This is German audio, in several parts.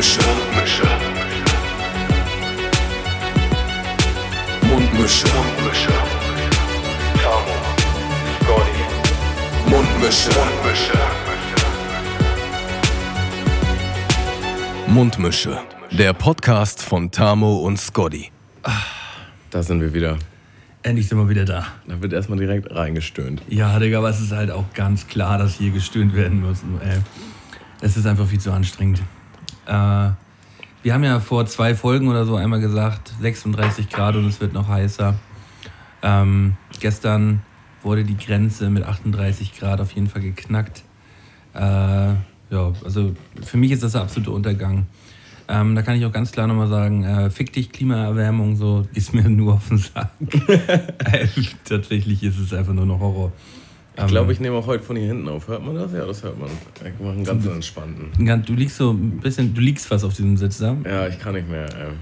Mundmische. Mundmische. Mundmische. Mundmische. Tamo. Scotty. Mundmische. Mundmische. Mundmische. Der Podcast von Tamo und Scotty. Da sind wir wieder. Endlich sind wir wieder da. Da wird erstmal direkt reingestöhnt. Ja, Digga, aber es ist halt auch ganz klar, dass hier gestöhnt werden muss. Ey. Es ist einfach viel zu anstrengend. Äh, wir haben ja vor zwei Folgen oder so einmal gesagt, 36 Grad und es wird noch heißer. Ähm, gestern wurde die Grenze mit 38 Grad auf jeden Fall geknackt. Äh, ja, also für mich ist das der absolute Untergang. Ähm, da kann ich auch ganz klar nochmal sagen, äh, fick dich, Klimaerwärmung, so ist mir nur auf den Sack. äh, tatsächlich ist es einfach nur noch Horror. Ich glaube, ich nehme auch heute von hier hinten auf. Hört man das? Ja, das hört man. Ich mache einen ganz entspannten. Du liegst so ein bisschen, du liegst fast auf diesem Sitz da. Ja, ich kann nicht mehr. Ähm,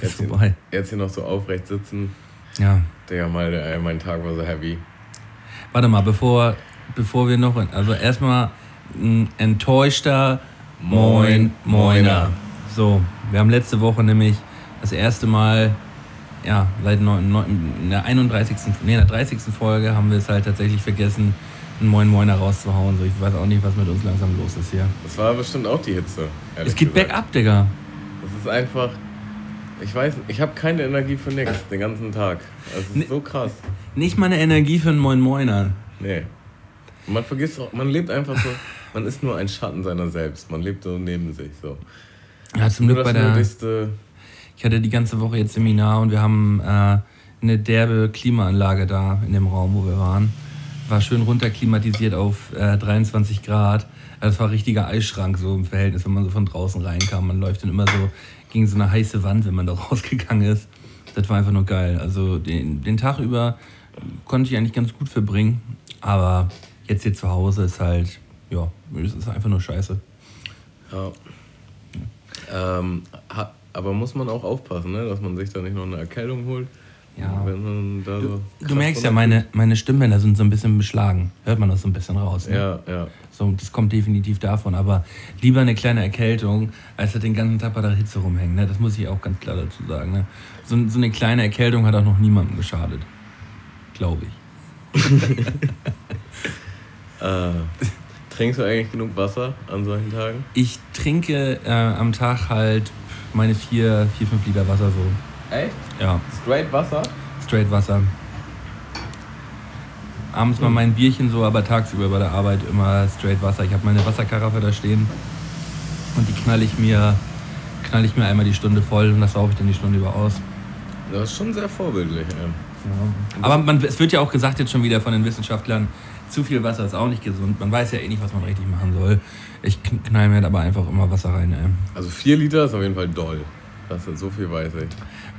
jetzt, hier, jetzt hier noch so aufrecht sitzen. Ja. Digga, mal, äh, mein Tag war so heavy. Warte mal, bevor, bevor wir noch. Also erstmal ein enttäuschter Moin Moiner. So, wir haben letzte Woche nämlich das erste Mal, ja, seit neun, neun, in der 31. Nee, in der 30. Folge haben wir es halt tatsächlich vergessen, einen Moin Moiner rauszuhauen. So, ich weiß auch nicht, was mit uns langsam los ist hier. Das war bestimmt auch die Hitze. Es geht gesagt. bergab, Digga. Das ist einfach. Ich weiß ich habe keine Energie für nichts den ganzen Tag. Das ist Nee. so krass. Nicht mal eine Energie für einen Moin Moiner. Nee. Und man vergisst auch, man lebt einfach so, man ist nur ein Schatten seiner selbst. Man lebt so neben sich so. Ja, zum Glück bei der. Ich hatte die ganze Woche jetzt Seminar und wir haben äh, eine derbe Klimaanlage da in dem Raum, wo wir waren. War schön runterklimatisiert auf äh, 23 Grad. Also Das war ein richtiger Eisschrank so im Verhältnis, wenn man so von draußen reinkam. Man läuft dann immer so gegen so eine heiße Wand, wenn man da rausgegangen ist. Das war einfach nur geil. Also den, den Tag über konnte ich eigentlich ganz gut verbringen. Aber jetzt hier zu Hause ist halt, ja, es ist einfach nur scheiße. Ja. Ähm, aber muss man auch aufpassen, ne? dass man sich da nicht noch eine Erkältung holt. Ja. Du krass merkst ja, meine, meine Stimmbänder sind so ein bisschen beschlagen. Hört man das so ein bisschen raus. Ne? Ja, ja. So, das kommt definitiv davon. Aber lieber eine kleine Erkältung, als halt den ganzen Tag bei der Hitze rumhängen. Ne? Das muss ich auch ganz klar dazu sagen. Ne? So, so eine kleine Erkältung hat auch noch niemandem geschadet. Glaube ich. Äh, trinkst du eigentlich genug Wasser an solchen Tagen? Ich trinke äh, am Tag halt meine vier, vier, fünf Liter Wasser so. Echt? Ja, Straight Wasser? straight Wasser. Abends mal mein Bierchen so, aber tagsüber bei der Arbeit immer straight Wasser. Ich habe meine Wasserkaraffe da stehen und die knall ich mir, knall ich mir einmal die Stunde voll und das sauge ich dann die Stunde über aus. Das ist schon sehr vorbildlich. Ja. Aber man, es wird ja auch gesagt jetzt schon wieder von den Wissenschaftlern, zu viel Wasser ist auch nicht gesund. Man weiß ja eh nicht, was man richtig machen soll. Ich kn- knall mir aber einfach immer Wasser rein. Ey. Also 4 Liter ist auf jeden Fall doll. Das ist so viel weiß ich.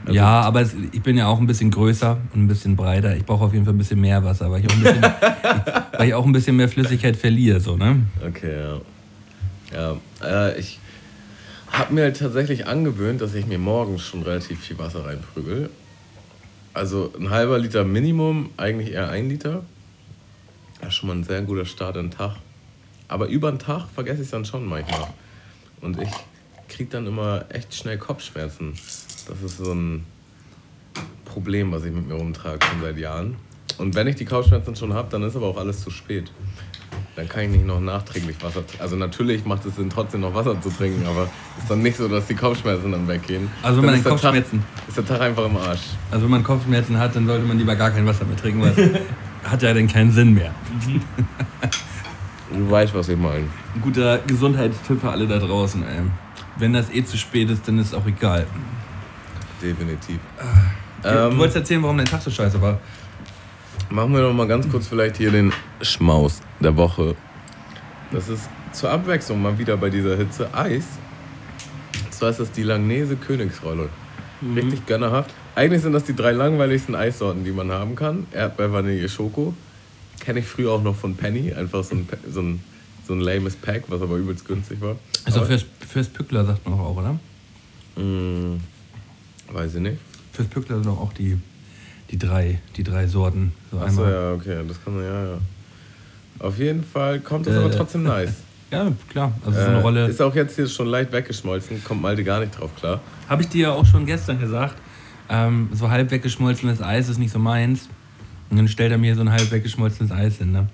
Also- ja, aber es, ich bin ja auch ein bisschen größer und ein bisschen breiter. Ich brauche auf jeden Fall ein bisschen mehr Wasser, weil ich auch ein bisschen, ich, weil ich auch ein bisschen mehr Flüssigkeit verliere. So, ne? Okay, ja. Ja, äh, ich habe mir halt tatsächlich angewöhnt, dass ich mir morgens schon relativ viel Wasser reinprügel. Also ein halber Liter Minimum, eigentlich eher ein Liter. Das ist schon mal ein sehr guter Start in den Tag. Aber über den Tag vergesse ich es dann schon manchmal. Und ich kriege dann immer echt schnell Kopfschmerzen. Das ist so ein Problem, was ich mit mir rumtrage schon seit Jahren. Und wenn ich die Kopfschmerzen schon habe, dann ist aber auch alles zu spät. Dann kann ich nicht noch nachträglich Wasser trinken. Also natürlich macht es Sinn, trotzdem noch Wasser zu trinken, aber ist dann nicht so, dass die Kopfschmerzen dann weggehen. Also wenn man ist Kopfschmerzen- Tag, ist der Tag einfach im Arsch. Also wenn man Kopfschmerzen hat, dann sollte man lieber gar kein Wasser mehr trinken, weil hat ja dann keinen Sinn mehr. Du weißt, was ich meine. Ein guter Gesundheitstipp für alle da draußen. Ey. Wenn das eh zu spät ist, dann ist auch egal. Definitiv. du Ähm, wolltest erzählen, warum dein Tag so scheiße war. Machen wir noch mal ganz kurz vielleicht hier den Schmaus der Woche. Das ist zur Abwechslung mal wieder bei dieser Hitze Eis. Und zwar ist das die Langnese Königsrolle. Richtig gönnerhaft. Eigentlich sind das die drei langweiligsten Eissorten, die man haben kann. Erdbeer, Vanille, Schoko. Kenne ich früher auch noch von Penny. Einfach so ein, so ein, so ein lames Pack, was aber übelst günstig war. Also Aber- fürs, fürs Pückler sagt man doch auch, oder? Mm, weiß ich nicht. Fürs Pückler sind doch auch die, die, drei, die drei Sorten. So Achso, einmal. ja, okay, das kann man, ja, ja. Auf jeden Fall kommt das Äh. aber trotzdem nice. Ja, klar. Also Äh, so eine Rolle. Ist auch jetzt hier schon leicht weggeschmolzen, kommt Malte gar nicht drauf klar. Habe ich dir ja auch schon gestern gesagt. Ähm, so halb weggeschmolzenes Eis ist nicht so meins. Und dann stellt er mir so ein halb weggeschmolzenes Eis hin. Ne?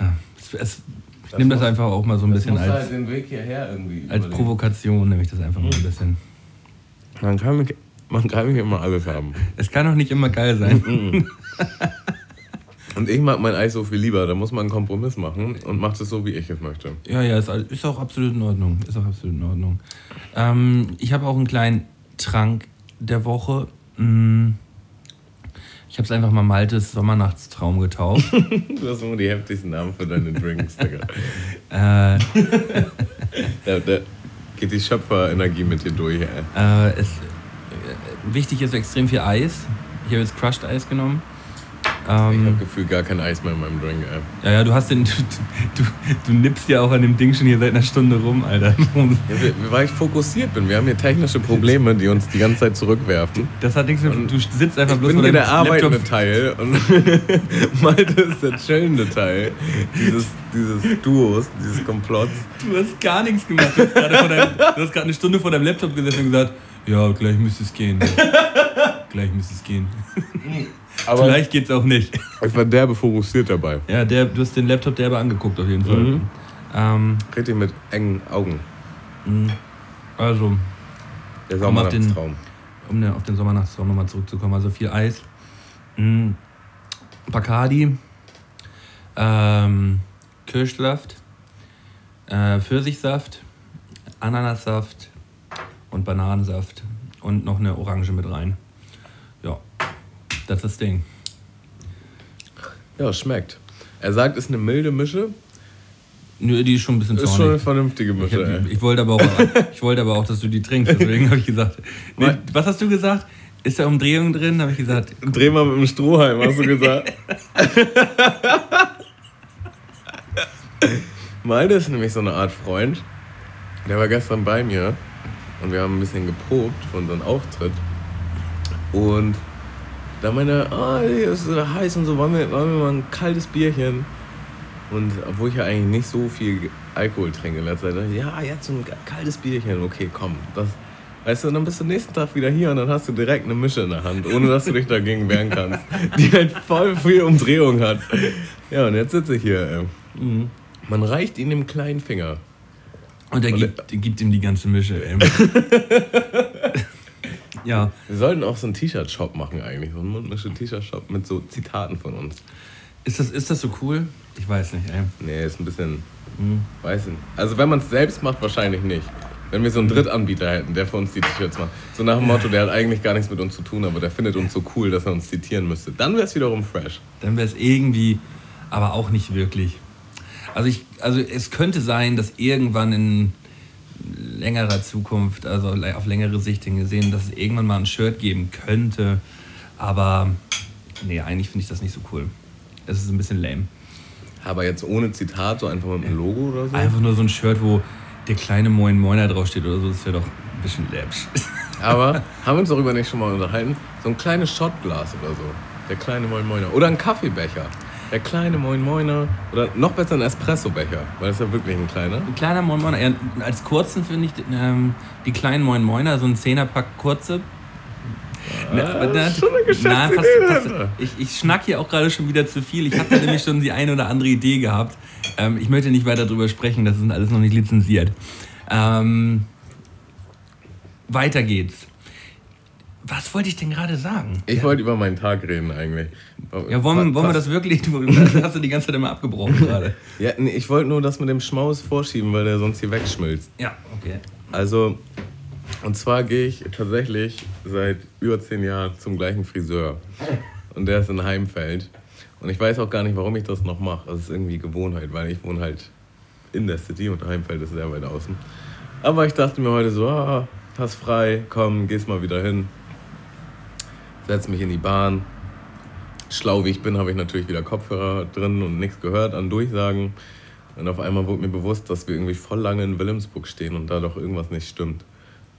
Ja, es, es, ich nehme das einfach auch mal so ein bisschen als, halt den Weg hierher irgendwie als überlegen. Provokation, nehme ich das einfach mal ein bisschen. Man kann, mich, man kann nicht immer alles haben. Es kann auch nicht immer geil sein. Und ich mag mein Eis so viel lieber, da muss man einen Kompromiss machen und macht es so, wie ich es möchte. Ja, ja, ist, ist auch absolut in Ordnung. Ist auch absolut in Ordnung. Ähm, ich habe auch einen kleinen Trank der Woche. Mm. Ich habe es einfach mal Maltes Sommernachtstraum getauft. Du hast immer die heftigsten Namen für deine Drinks, Digga. äh, Da, da geht die Schöpferenergie mit dir durch, ey. äh, es, äh, wichtig ist extrem viel Eis. Ich habe jetzt Crushed Eis genommen. Ich habe Ähm, Gefühl, gar kein Eis mehr in meinem Drink, ey. ja, ja, du hast den. Du, du, du nippst ja auch an dem Ding schon hier seit einer Stunde rum, Alter. Ja, weil- ich fokussiert bin. Wir haben hier technische Probleme, die uns die ganze Zeit zurückwerfen. Das hat nichts mit. Du sitzt einfach Ich bloß bin vor hier der arbeitende. Teil und Malte ist der chillende Teil dieses, dieses Duos, dieses Komplotts. Du hast gar nichts gemacht. Du hast gerade vor deinem- du hast gerade eine Stunde vor deinem Laptop gesessen und gesagt, ja, gleich müsste es gehen. gleich müsste es gehen. Aber Vielleicht geht's auch nicht. ich war derbe fokussiert dabei. Ja, der, du hast den Laptop derbe angeguckt auf jeden Fall. Mhm. Ähm, Richtig mit engen Augen. also, Der Komm auf den- Sommernachtstraum. um auf den Sommernachtstraum nochmal zurückzukommen. Also viel Eis, mm, Bacardi, ähm, Kirschsaft, äh, Pfirsichsaft, Ananassaft und Bananensaft und noch eine Orange mit rein. Das ist das Ding. Ja, schmeckt. Er sagt, es ist eine milde Mische. Nö, die ist schon ein bisschen Ist schon eine zornig. vernünftige Ich, Mische, hab, ey. ich, wollte aber auch, ich wollte aber auch, dass du die trinkst. Deswegen habe ich gesagt. Nee, was hast du gesagt? Ist da Umdrehung drin? Habe ich gesagt. Dreh mal mit dem Strohhalm, hast du gesagt. Malte ist nämlich so eine Art Freund. Der war gestern bei mir und wir haben ein bisschen geprobt für unseren Auftritt. Und da meinte er, ah, hier ist so heiß und so, wollen wir, wollen wir mal ein kaltes Bierchen? Und obwohl ich ja eigentlich nicht so viel Alkohol trinke in letzter Zeit, dachte ich, ja, jetzt so ein kaltes Bierchen, okay, komm. Das, weißt du, dann bist du nächsten Tag wieder hier und dann hast du direkt eine Mische in der Hand, ohne dass du dich dagegen wehren kannst, die halt voll viel Umdrehung hat. Ja, und jetzt sitze ich hier. Äh. Mhm. Man reicht ihm den kleinen Finger. Und er Und gibt, er gibt ihm die ganze Mische. Ja, Wir sollten auch so einen T-Shirt-Shop machen eigentlich, so einen Mundmische-T-Shirt-Shop mit so Zitaten von uns. ist das, ist das so cool? Ich weiß nicht, ey. Nee, ist ein bisschen, Mhm. weiß nicht. Also wenn man es selbst macht, wahrscheinlich nicht. Wenn wir so einen Drittanbieter hätten, der für uns die T-Shirts macht. So nach dem Motto, der hat eigentlich gar nichts mit uns zu tun, aber der findet uns so cool, dass er uns zitieren müsste. Dann wäre es wiederum fresh. Dann wäre es irgendwie, aber auch nicht wirklich. Also, ich, also es könnte sein, dass irgendwann in längerer Zukunft, also auf längere Sicht hin gesehen, dass es irgendwann mal ein Shirt geben könnte. Aber nee, eigentlich finde ich das nicht so cool. Es ist ein bisschen lame. Aber jetzt ohne Zitat, so einfach mit einem Logo oder so. Einfach nur so ein Shirt, wo der kleine Moin Moiner draufsteht oder so, das wäre doch ein bisschen läppisch. Aber haben wir uns darüber nicht schon mal unterhalten? So ein kleines Shotglas oder so. Der kleine Moin Moiner. Oder ein Kaffeebecher. Der kleine Moin Moiner. Oder noch besser ein Espressobecher. Weil das ist ja wirklich ein kleiner. Ein kleiner Moin Moiner. Ja, als kurzen finde ich ähm, die kleinen Moin Moiner, so ein Zehnerpack kurze. Na, aber na- schon eine nein, pass, pass, ich, ich schnack hier auch gerade schon wieder zu viel. Ich habe da nämlich schon die eine oder andere Idee gehabt. Ähm, ich möchte nicht weiter drüber sprechen, das ist alles noch nicht lizenziert. Ähm, weiter geht's. Was wollte ich denn gerade sagen? Ich wollte über meinen Tag reden eigentlich. Ja, wollen, wollen wir das wirklich? Du hast du die ganze Zeit immer abgebrochen gerade. Ja, nee, ich wollte nur das mit dem Schmaus vorschieben, weil der sonst hier wegschmilzt. Ja, okay. Also, und zwar gehe ich tatsächlich seit über zehn Jahren zum gleichen Friseur. Und der ist in Heimfeld. Und ich weiß auch gar nicht, warum ich das noch mache. Das ist irgendwie Gewohnheit, weil ich wohne halt in der City und Heimfeld ist sehr weit außen. Aber ich dachte mir heute so, ah, hast frei, komm, gehst mal wieder hin. Setz mich in die Bahn. Schlau wie ich bin, habe ich natürlich wieder Kopfhörer drin und nichts gehört an Durchsagen. Und auf einmal wurde mir bewusst, dass wir irgendwie voll lange in Wilhelmsburg stehen und da doch irgendwas nicht stimmt.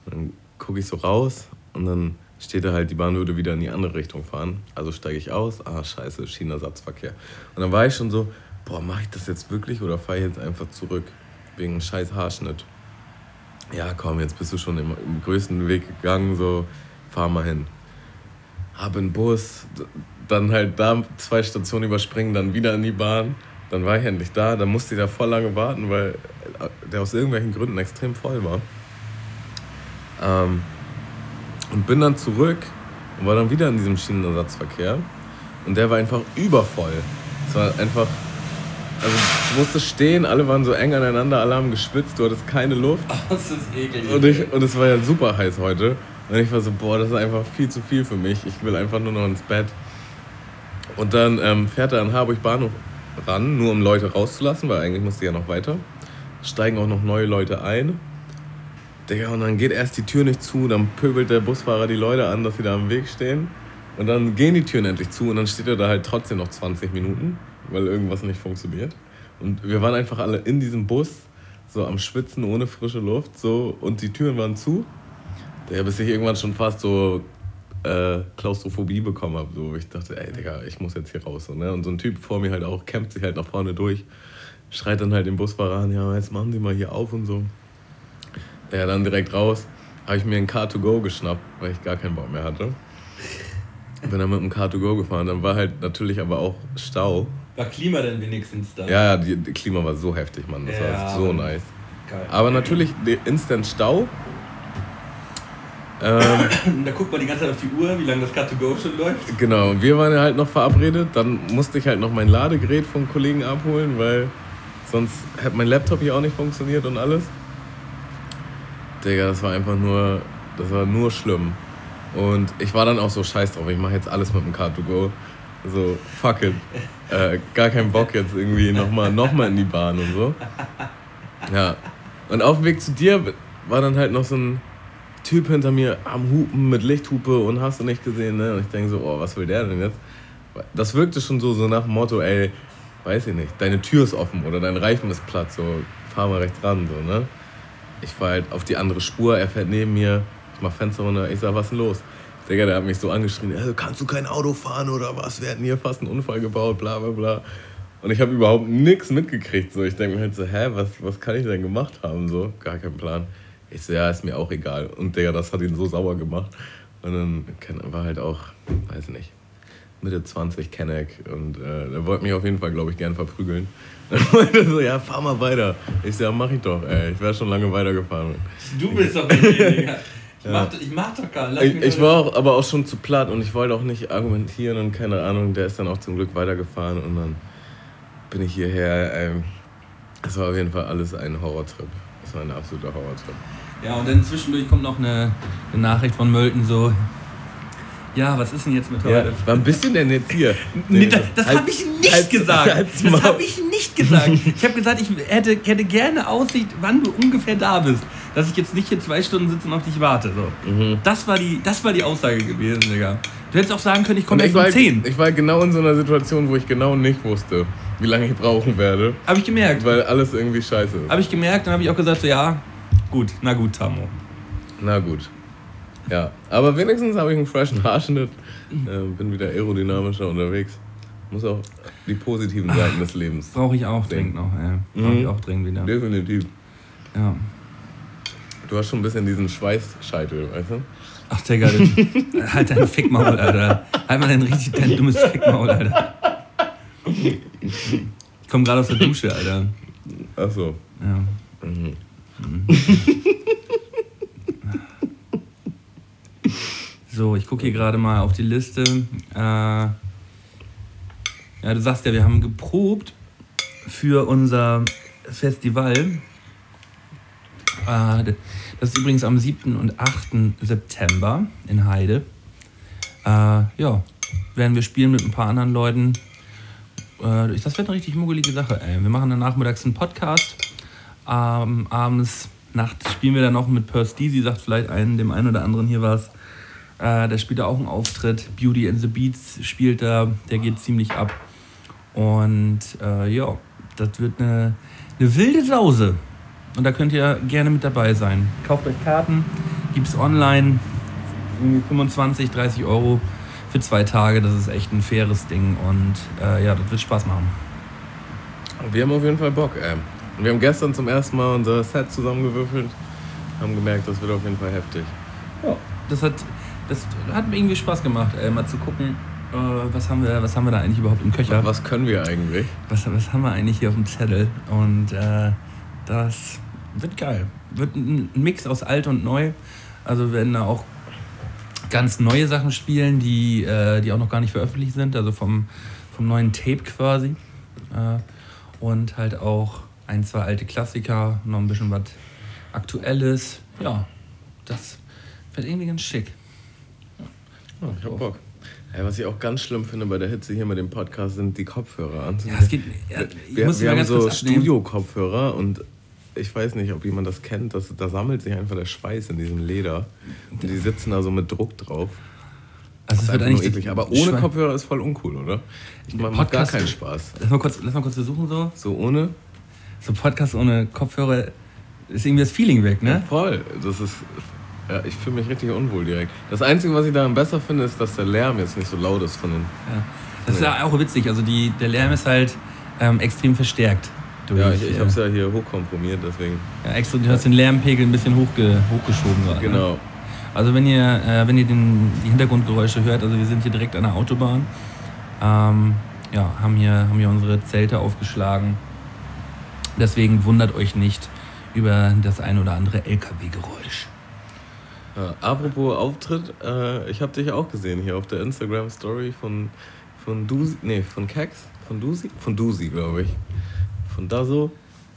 Dann gucke ich so raus und dann steht da halt, die Bahn würde wieder in die andere Richtung fahren. Also steige ich aus, ah scheiße, Schienenersatzverkehr. Und dann war ich schon so, boah, mache ich das jetzt wirklich oder fahre ich jetzt einfach zurück? Wegen scheiß Haarschnitt. Ja, komm, jetzt bist du schon im, im größten Weg gegangen, so, fahr mal hin. Hab einen Bus, dann halt da zwei Stationen überspringen, dann wieder in die Bahn. Dann war ich endlich da, dann musste ich da voll lange warten, weil der aus irgendwelchen Gründen extrem voll war. Ähm, und bin dann zurück und war dann wieder in diesem Schienenersatzverkehr. Und der war einfach übervoll. Es war einfach. Also du musstest stehen, alle waren so eng aneinander, alle haben geschwitzt, du hattest keine Luft. Oh, das ist eklig. Und, ich, und es war ja super heiß heute. Und ich war so, boah, das ist einfach viel zu viel für mich. Ich will einfach nur noch ins Bett. Und dann ähm, fährt er an Harburg Bahnhof ran, nur um Leute rauszulassen, weil eigentlich musste ja noch weiter. Steigen auch noch neue Leute ein. Digga, und dann geht erst die Tür nicht zu, dann pöbelt der Busfahrer die Leute an, dass sie da am Weg stehen. Und dann gehen die Türen endlich zu und dann steht er da halt trotzdem noch 20 Minuten, weil irgendwas nicht funktioniert. Und wir waren einfach alle in diesem Bus, so am Schwitzen, ohne frische Luft, so, und die Türen waren zu. Der, bis ich irgendwann schon fast so äh, Klaustrophobie bekommen habe. So, ich dachte, ey, Digga, ich muss jetzt hier raus. So, ne? Und so ein Typ vor mir halt auch, kämpft sich halt nach vorne durch, schreit dann halt den Busfahrer an, ja, jetzt machen Sie mal hier auf und so. Ja, dann direkt raus, habe ich mir ein Car2Go geschnappt, weil ich gar keinen Bock mehr hatte. Bin dann mit dem Car2Go gefahren, dann war halt natürlich aber auch Stau. War Klima denn wenigstens da? Ja, ja, die, die Klima war so heftig, Mann. Das Ja, war so nice. Geil. Aber natürlich Instant Stau. Ähm, Da guckt man die ganze Zeit auf die Uhr, wie lange das Cut-to-Go schon läuft. genau, und wir waren ja halt noch verabredet. Dann musste ich halt noch mein Ladegerät vom Kollegen abholen, weil sonst hätte mein Laptop hier auch nicht funktioniert und alles. Digga, das war einfach nur, das war nur schlimm. Und ich war dann auch so scheiß drauf, ich mache jetzt alles mit dem Car2Go. So, fuck it. Äh, gar keinen Bock jetzt irgendwie nochmal noch mal in die Bahn und so. Ja. Und auf dem Weg zu dir war dann halt noch so ein Typ hinter mir am Hupen mit Lichthupe und hast du nicht gesehen, ne? Und ich denke so, oh, was will der denn jetzt? Das wirkte schon so, so nach dem Motto, ey, weiß ich nicht, deine Tür ist offen oder dein Reifen ist platt, so, fahr mal rechts ran, so, ne? Ich fahr halt auf die andere Spur, er fährt neben mir, ich mach Fenster runter, ich sag, was ist denn los? Digga, der hat mich so angeschrien, also, kannst du kein Auto fahren oder was? Wir hätten hier fast einen Unfall gebaut, bla bla bla. Und ich habe überhaupt nichts mitgekriegt. So. Ich denke mir halt so, hä, was, was kann ich denn gemacht haben? So, gar keinen Plan. Ich so, ja, ist mir auch egal. Und Digga, das hat ihn so sauer gemacht. Und dann war halt auch, weiß nicht, Mitte 20 Kenneck. Und äh, der wollte mich auf jeden Fall, glaube ich, gern verprügeln. Dann meinte so, ja, fahr mal weiter. Ich so, ja, mach ich doch, ey. Ich wäre schon lange weitergefahren. Du bist doch derjenige. Ich, mach, ich mach doch gar nicht. Ich, ich war auch, aber auch schon zu platt und ich wollte auch nicht argumentieren und keine Ahnung. Der ist dann auch zum Glück weitergefahren und dann bin ich hierher. Ähm, es war auf jeden Fall alles ein Horrortrip. Es war ein absoluter Horrortrip. Ja, und dann zwischendurch kommt noch eine, eine Nachricht von Mölten so. Ja, was ist denn jetzt mit Ja, heute? wann bist du denn jetzt hier? Nee, das das habe ich nicht halt- gesagt. halt's Das habe ich nicht gesagt. Ich habe gesagt, ich hätte, hätte gerne Aussicht, wann du ungefähr da bist. Dass ich jetzt nicht hier zwei Stunden sitze und auf dich warte. So. Mhm. Das, war die, das war die Aussage gewesen, Digga. Du hättest auch sagen können, ich komme erst um 10. ich war genau in so einer Situation, wo ich genau nicht wusste, wie lange ich brauchen werde, Habe ich gemerkt. weil alles irgendwie scheiße ist. Habe ich gemerkt, dann habe ich auch gesagt, so, ja, gut, na gut, Tamo. Na gut. Ja, aber wenigstens habe ich einen freshen Haarschnitt, äh, bin wieder aerodynamischer unterwegs. Muss auch die positiven Seiten des Lebens. Brauche ich auch dringend noch, ja. Brauche ich Mhm. auch dringend wieder. Definitiv. Ja. Du hast schon ein bisschen diesen Schweißscheitel, weißt du? Ach, Digga, halt dein Fickmaul, Alter. Halt mal dein richtig dein dummes Fickmaul, Alter. Ich komme gerade aus der Dusche, Alter. Ach so. Ja. Mhm. So, ich gucke hier gerade mal auf die Liste. Äh, ja, du sagst ja, wir haben geprobt für unser Festival. Äh, das ist übrigens am 7. und 8. September in Heide. Äh, ja, werden wir spielen mit ein paar anderen Leuten. Äh, das wird eine richtig muggelige Sache. Ey. Wir machen dann nachmittags einen Podcast. Ähm, abends, nachts spielen wir dann noch mit Perth D. Sie sagt vielleicht einen, dem einen oder anderen hier was. Äh, der spielt da auch einen Auftritt. Beauty and the Beats spielt da. Der geht ziemlich ab. Und äh, ja, das wird eine, eine wilde Sause. Und da könnt ihr gerne mit dabei sein. Kauft euch Karten, gibt's online. Irgendwie 25, 30 Euro für zwei Tage. Das ist echt ein faires Ding. Und äh, ja, das wird Spaß machen. Wir haben auf jeden Fall Bock, ey. Wir haben gestern zum ersten Mal unser Set zusammengewürfelt, haben gemerkt, das wird auf jeden Fall heftig. Ja, das hat, das hat mir irgendwie Spaß gemacht, ey, mal zu gucken, äh, was, haben wir, was haben wir da eigentlich überhaupt im Köcher. Was können wir eigentlich? Was, was haben wir eigentlich hier auf dem Zettel? Und äh, das wird geil. Wird ein Mix aus alt und neu. Also werden da auch ganz neue Sachen spielen, die, äh, die auch noch gar nicht veröffentlicht sind. Also vom, vom neuen Tape quasi. Äh, und halt auch ein, zwei alte Klassiker, noch ein bisschen was Aktuelles. Ja, das wird irgendwie ganz schick. Ja, ich hab Bock. Ey, was ich auch ganz schlimm finde bei der Hitze hier mit dem Podcast sind die Kopfhörer an. Ja, es geht. Ja, ich wir wir haben so. Studio-Kopfhörer und ich weiß nicht, ob jemand das kennt, das, da sammelt sich einfach der Schweiß in diesem Leder. Und die sitzen da so mit Druck drauf. Also Das ist einfach nur eigentlich eklig. Aber ohne Schwein- Kopfhörer ist voll uncool, oder? Ich macht gar Podcast- keinen Spaß. Lass mal kurz, lass mal kurz versuchen so. So ohne? So Podcast ohne Kopfhörer ist irgendwie das Feeling weg, ne? Voll. Das ist. Ja, ich fühle mich richtig unwohl direkt. Das Einzige, was ich daran besser finde, ist, dass der Lärm jetzt nicht so laut ist von den. Ja. Das ist ja auch witzig. Also die, der Lärm ist halt ähm, extrem verstärkt. Durch, Ja, ich, ich äh, habe es ja hier hochkomprimiert, deswegen. ja, extra, du hast den Lärmpegel ein bisschen hochge, hochgeschoben gerade. Ne? Genau. Also wenn ihr, äh, wenn ihr den, die Hintergrundgeräusche hört, also wir sind hier direkt an der Autobahn. Ähm, ja, haben hier, haben hier unsere Zelte aufgeschlagen. Deswegen wundert euch nicht über das ein oder andere LKW-Geräusch. Ja, apropos Auftritt, äh, ich habe dich auch gesehen hier auf der Instagram-Story von, von Dusi, nee, von Kex, von Dusi, von Dusi, glaube ich. Von Daso.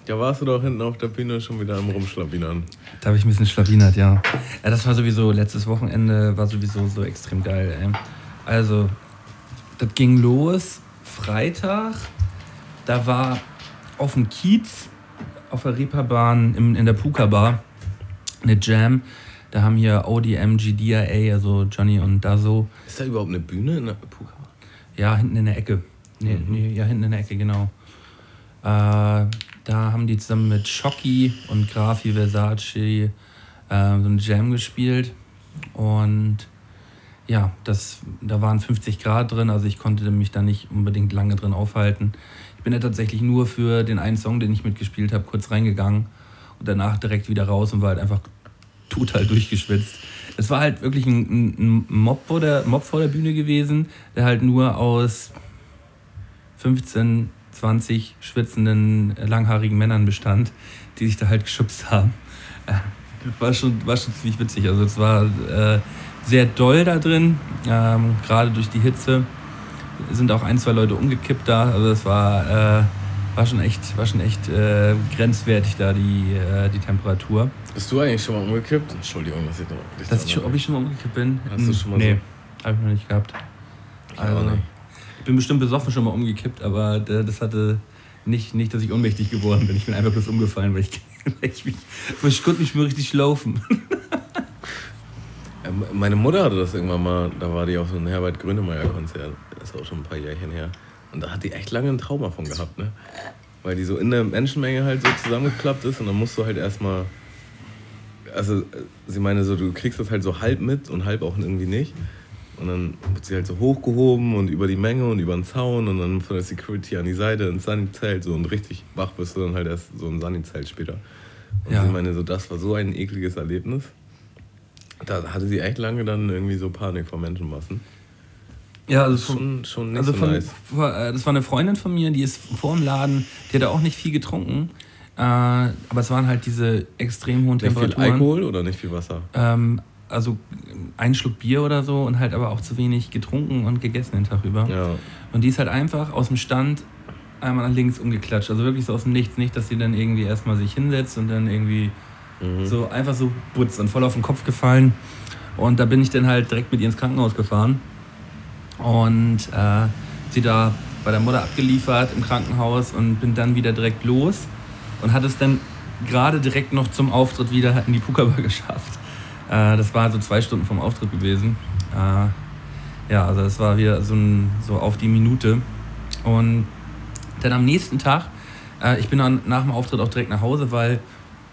Da warst du doch hinten auf der Bühne schon wieder am Rumschlawinern. Da habe ich ein bisschen schlawinert, ja. Ja, das war sowieso, letztes Wochenende war sowieso so extrem geil, ey. Also, das ging los Freitag. Da war auf dem Kiez, auf der Reeperbahn im, in der Puka Bar eine Jam. Da haben hier ODM, GDIA, also Johnny und Dazo, Ist da überhaupt eine Bühne in der Puka? ja, hinten in der Ecke. Nee, nee, ja, hinten in der Ecke, genau. Äh, da haben die zusammen mit Shocky und Grafi Versace äh, so eine Jam gespielt. Und ja, das, da waren 50 Grad drin, also ich konnte mich da nicht unbedingt lange drin aufhalten. Ich bin ja tatsächlich nur für den einen Song, den ich mitgespielt habe, kurz reingegangen und danach direkt wieder raus und war halt einfach total durchgeschwitzt. Es war halt wirklich ein, ein, ein Mob, vor der, Mob vor der Bühne gewesen, der halt nur aus 15, 20 schwitzenden, äh, langhaarigen Männern bestand, die sich da halt geschubst haben. Äh, War schon, war schon ziemlich witzig. Also es war äh, sehr doll da drin, ähm, gerade durch die Hitze sind auch ein, zwei Leute umgekippt da. Also es war, äh, war schon echt, war schon echt äh, grenzwertig da die, äh, die Temperatur. Bist du eigentlich schon mal umgekippt? Entschuldigung, dass ich dich Dass da ich schon, ob ich schon mal umgekippt bin? Hast du schon mal nee, habe ich noch nicht gehabt. Ich auch Also, nicht. ich bin bestimmt besoffen schon mal umgekippt, aber äh, das hatte nicht, nicht, dass ich ohnmächtig geworden bin. Ich bin einfach bloß umgefallen, weil ich, weil ich, mich, weil ich konnte nicht mehr richtig laufen. Meine Mutter hatte das irgendwann mal, da war die auf so einem Herbert Grönemeyer-Konzert. Das ist auch schon ein paar Jährchen her. Und da hat die echt lange ein Trauma von gehabt, ne? Weil die so in der Menschenmenge halt so zusammengeklappt ist und dann musst du halt erstmal. Also, äh, sie meine so, du kriegst das halt so halb mit und halb auch irgendwie nicht. Und dann wird sie halt so hochgehoben und über die Menge und über den Zaun und dann von der Security an die Seite ins Sunny-Zelt. So und richtig wach bist du dann halt erst so im Sunny-Zelt später. Und Ja. sie meine so, das war so ein ekliges Erlebnis. Da hatte sie echt lange dann irgendwie so Panik vor Menschenmassen. Ja, also Schon, schon nicht Also so von, nice. äh, das war eine Freundin von mir, die ist vor dem Laden, die hat auch nicht viel getrunken. Äh, aber es waren halt diese extrem hohen Nicht viel Temperaturen. Alkohol oder nicht viel Wasser? Ähm, also ein Schluck Bier oder so und halt aber auch zu wenig getrunken und gegessen den Tag über. Ja. Und die ist halt einfach aus dem Stand einmal nach links umgeklatscht. Also wirklich so aus dem Nichts. Nicht, dass sie dann irgendwie erstmal sich hinsetzt und dann irgendwie Mhm. so einfach so putz und voll auf den Kopf gefallen. Und da bin ich dann halt direkt mit ihr ins Krankenhaus gefahren. Und äh, sie da bei der Mutter abgeliefert im Krankenhaus und bin dann wieder direkt los und hat es dann gerade direkt noch zum Auftritt wieder in die Pukabar geschafft. Äh, das war so zwei Stunden vom Auftritt gewesen. Äh, ja, also es war wieder so, ein, so auf die Minute. Und dann am nächsten Tag, äh, ich bin dann nach dem Auftritt auch direkt nach Hause, weil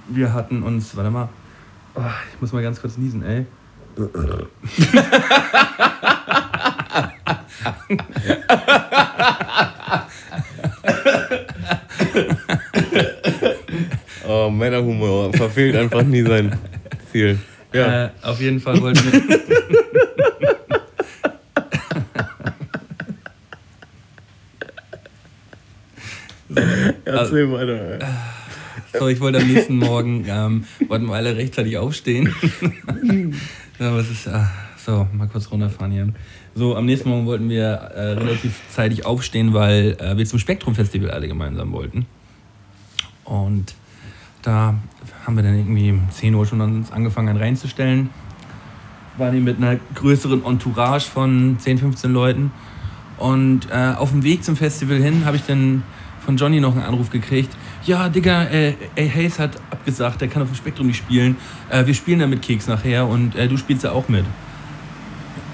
wir hatten uns, warte mal, oh, ich muss mal ganz kurz niesen, ey. oh, Männerhumor verfehlt einfach nie sein Ziel. Ja. Äh, auf jeden Fall wollten wir. Erzähl weiter. So, ich wollte am nächsten Morgen, ähm, wollten wir alle rechtzeitig aufstehen. ja, was ist, äh, so, mal kurz runterfahren hier. So, am nächsten Morgen wollten wir äh, relativ zeitig aufstehen, weil äh, wir zum Spektrum-Festival alle gemeinsam wollten. Und da haben wir dann irgendwie um 10 Uhr schon uns angefangen reinzustellen. Waren hier mit einer größeren Entourage von 10, 15 Leuten. Und äh, auf dem Weg zum Festival hin habe ich dann von Johnny noch einen Anruf gekriegt. Ja, Digga, äh, ey, Hayes hat abgesagt, der kann auf dem Spektrum nicht spielen. Äh, wir spielen da mit Keks nachher und äh, du spielst ja auch mit.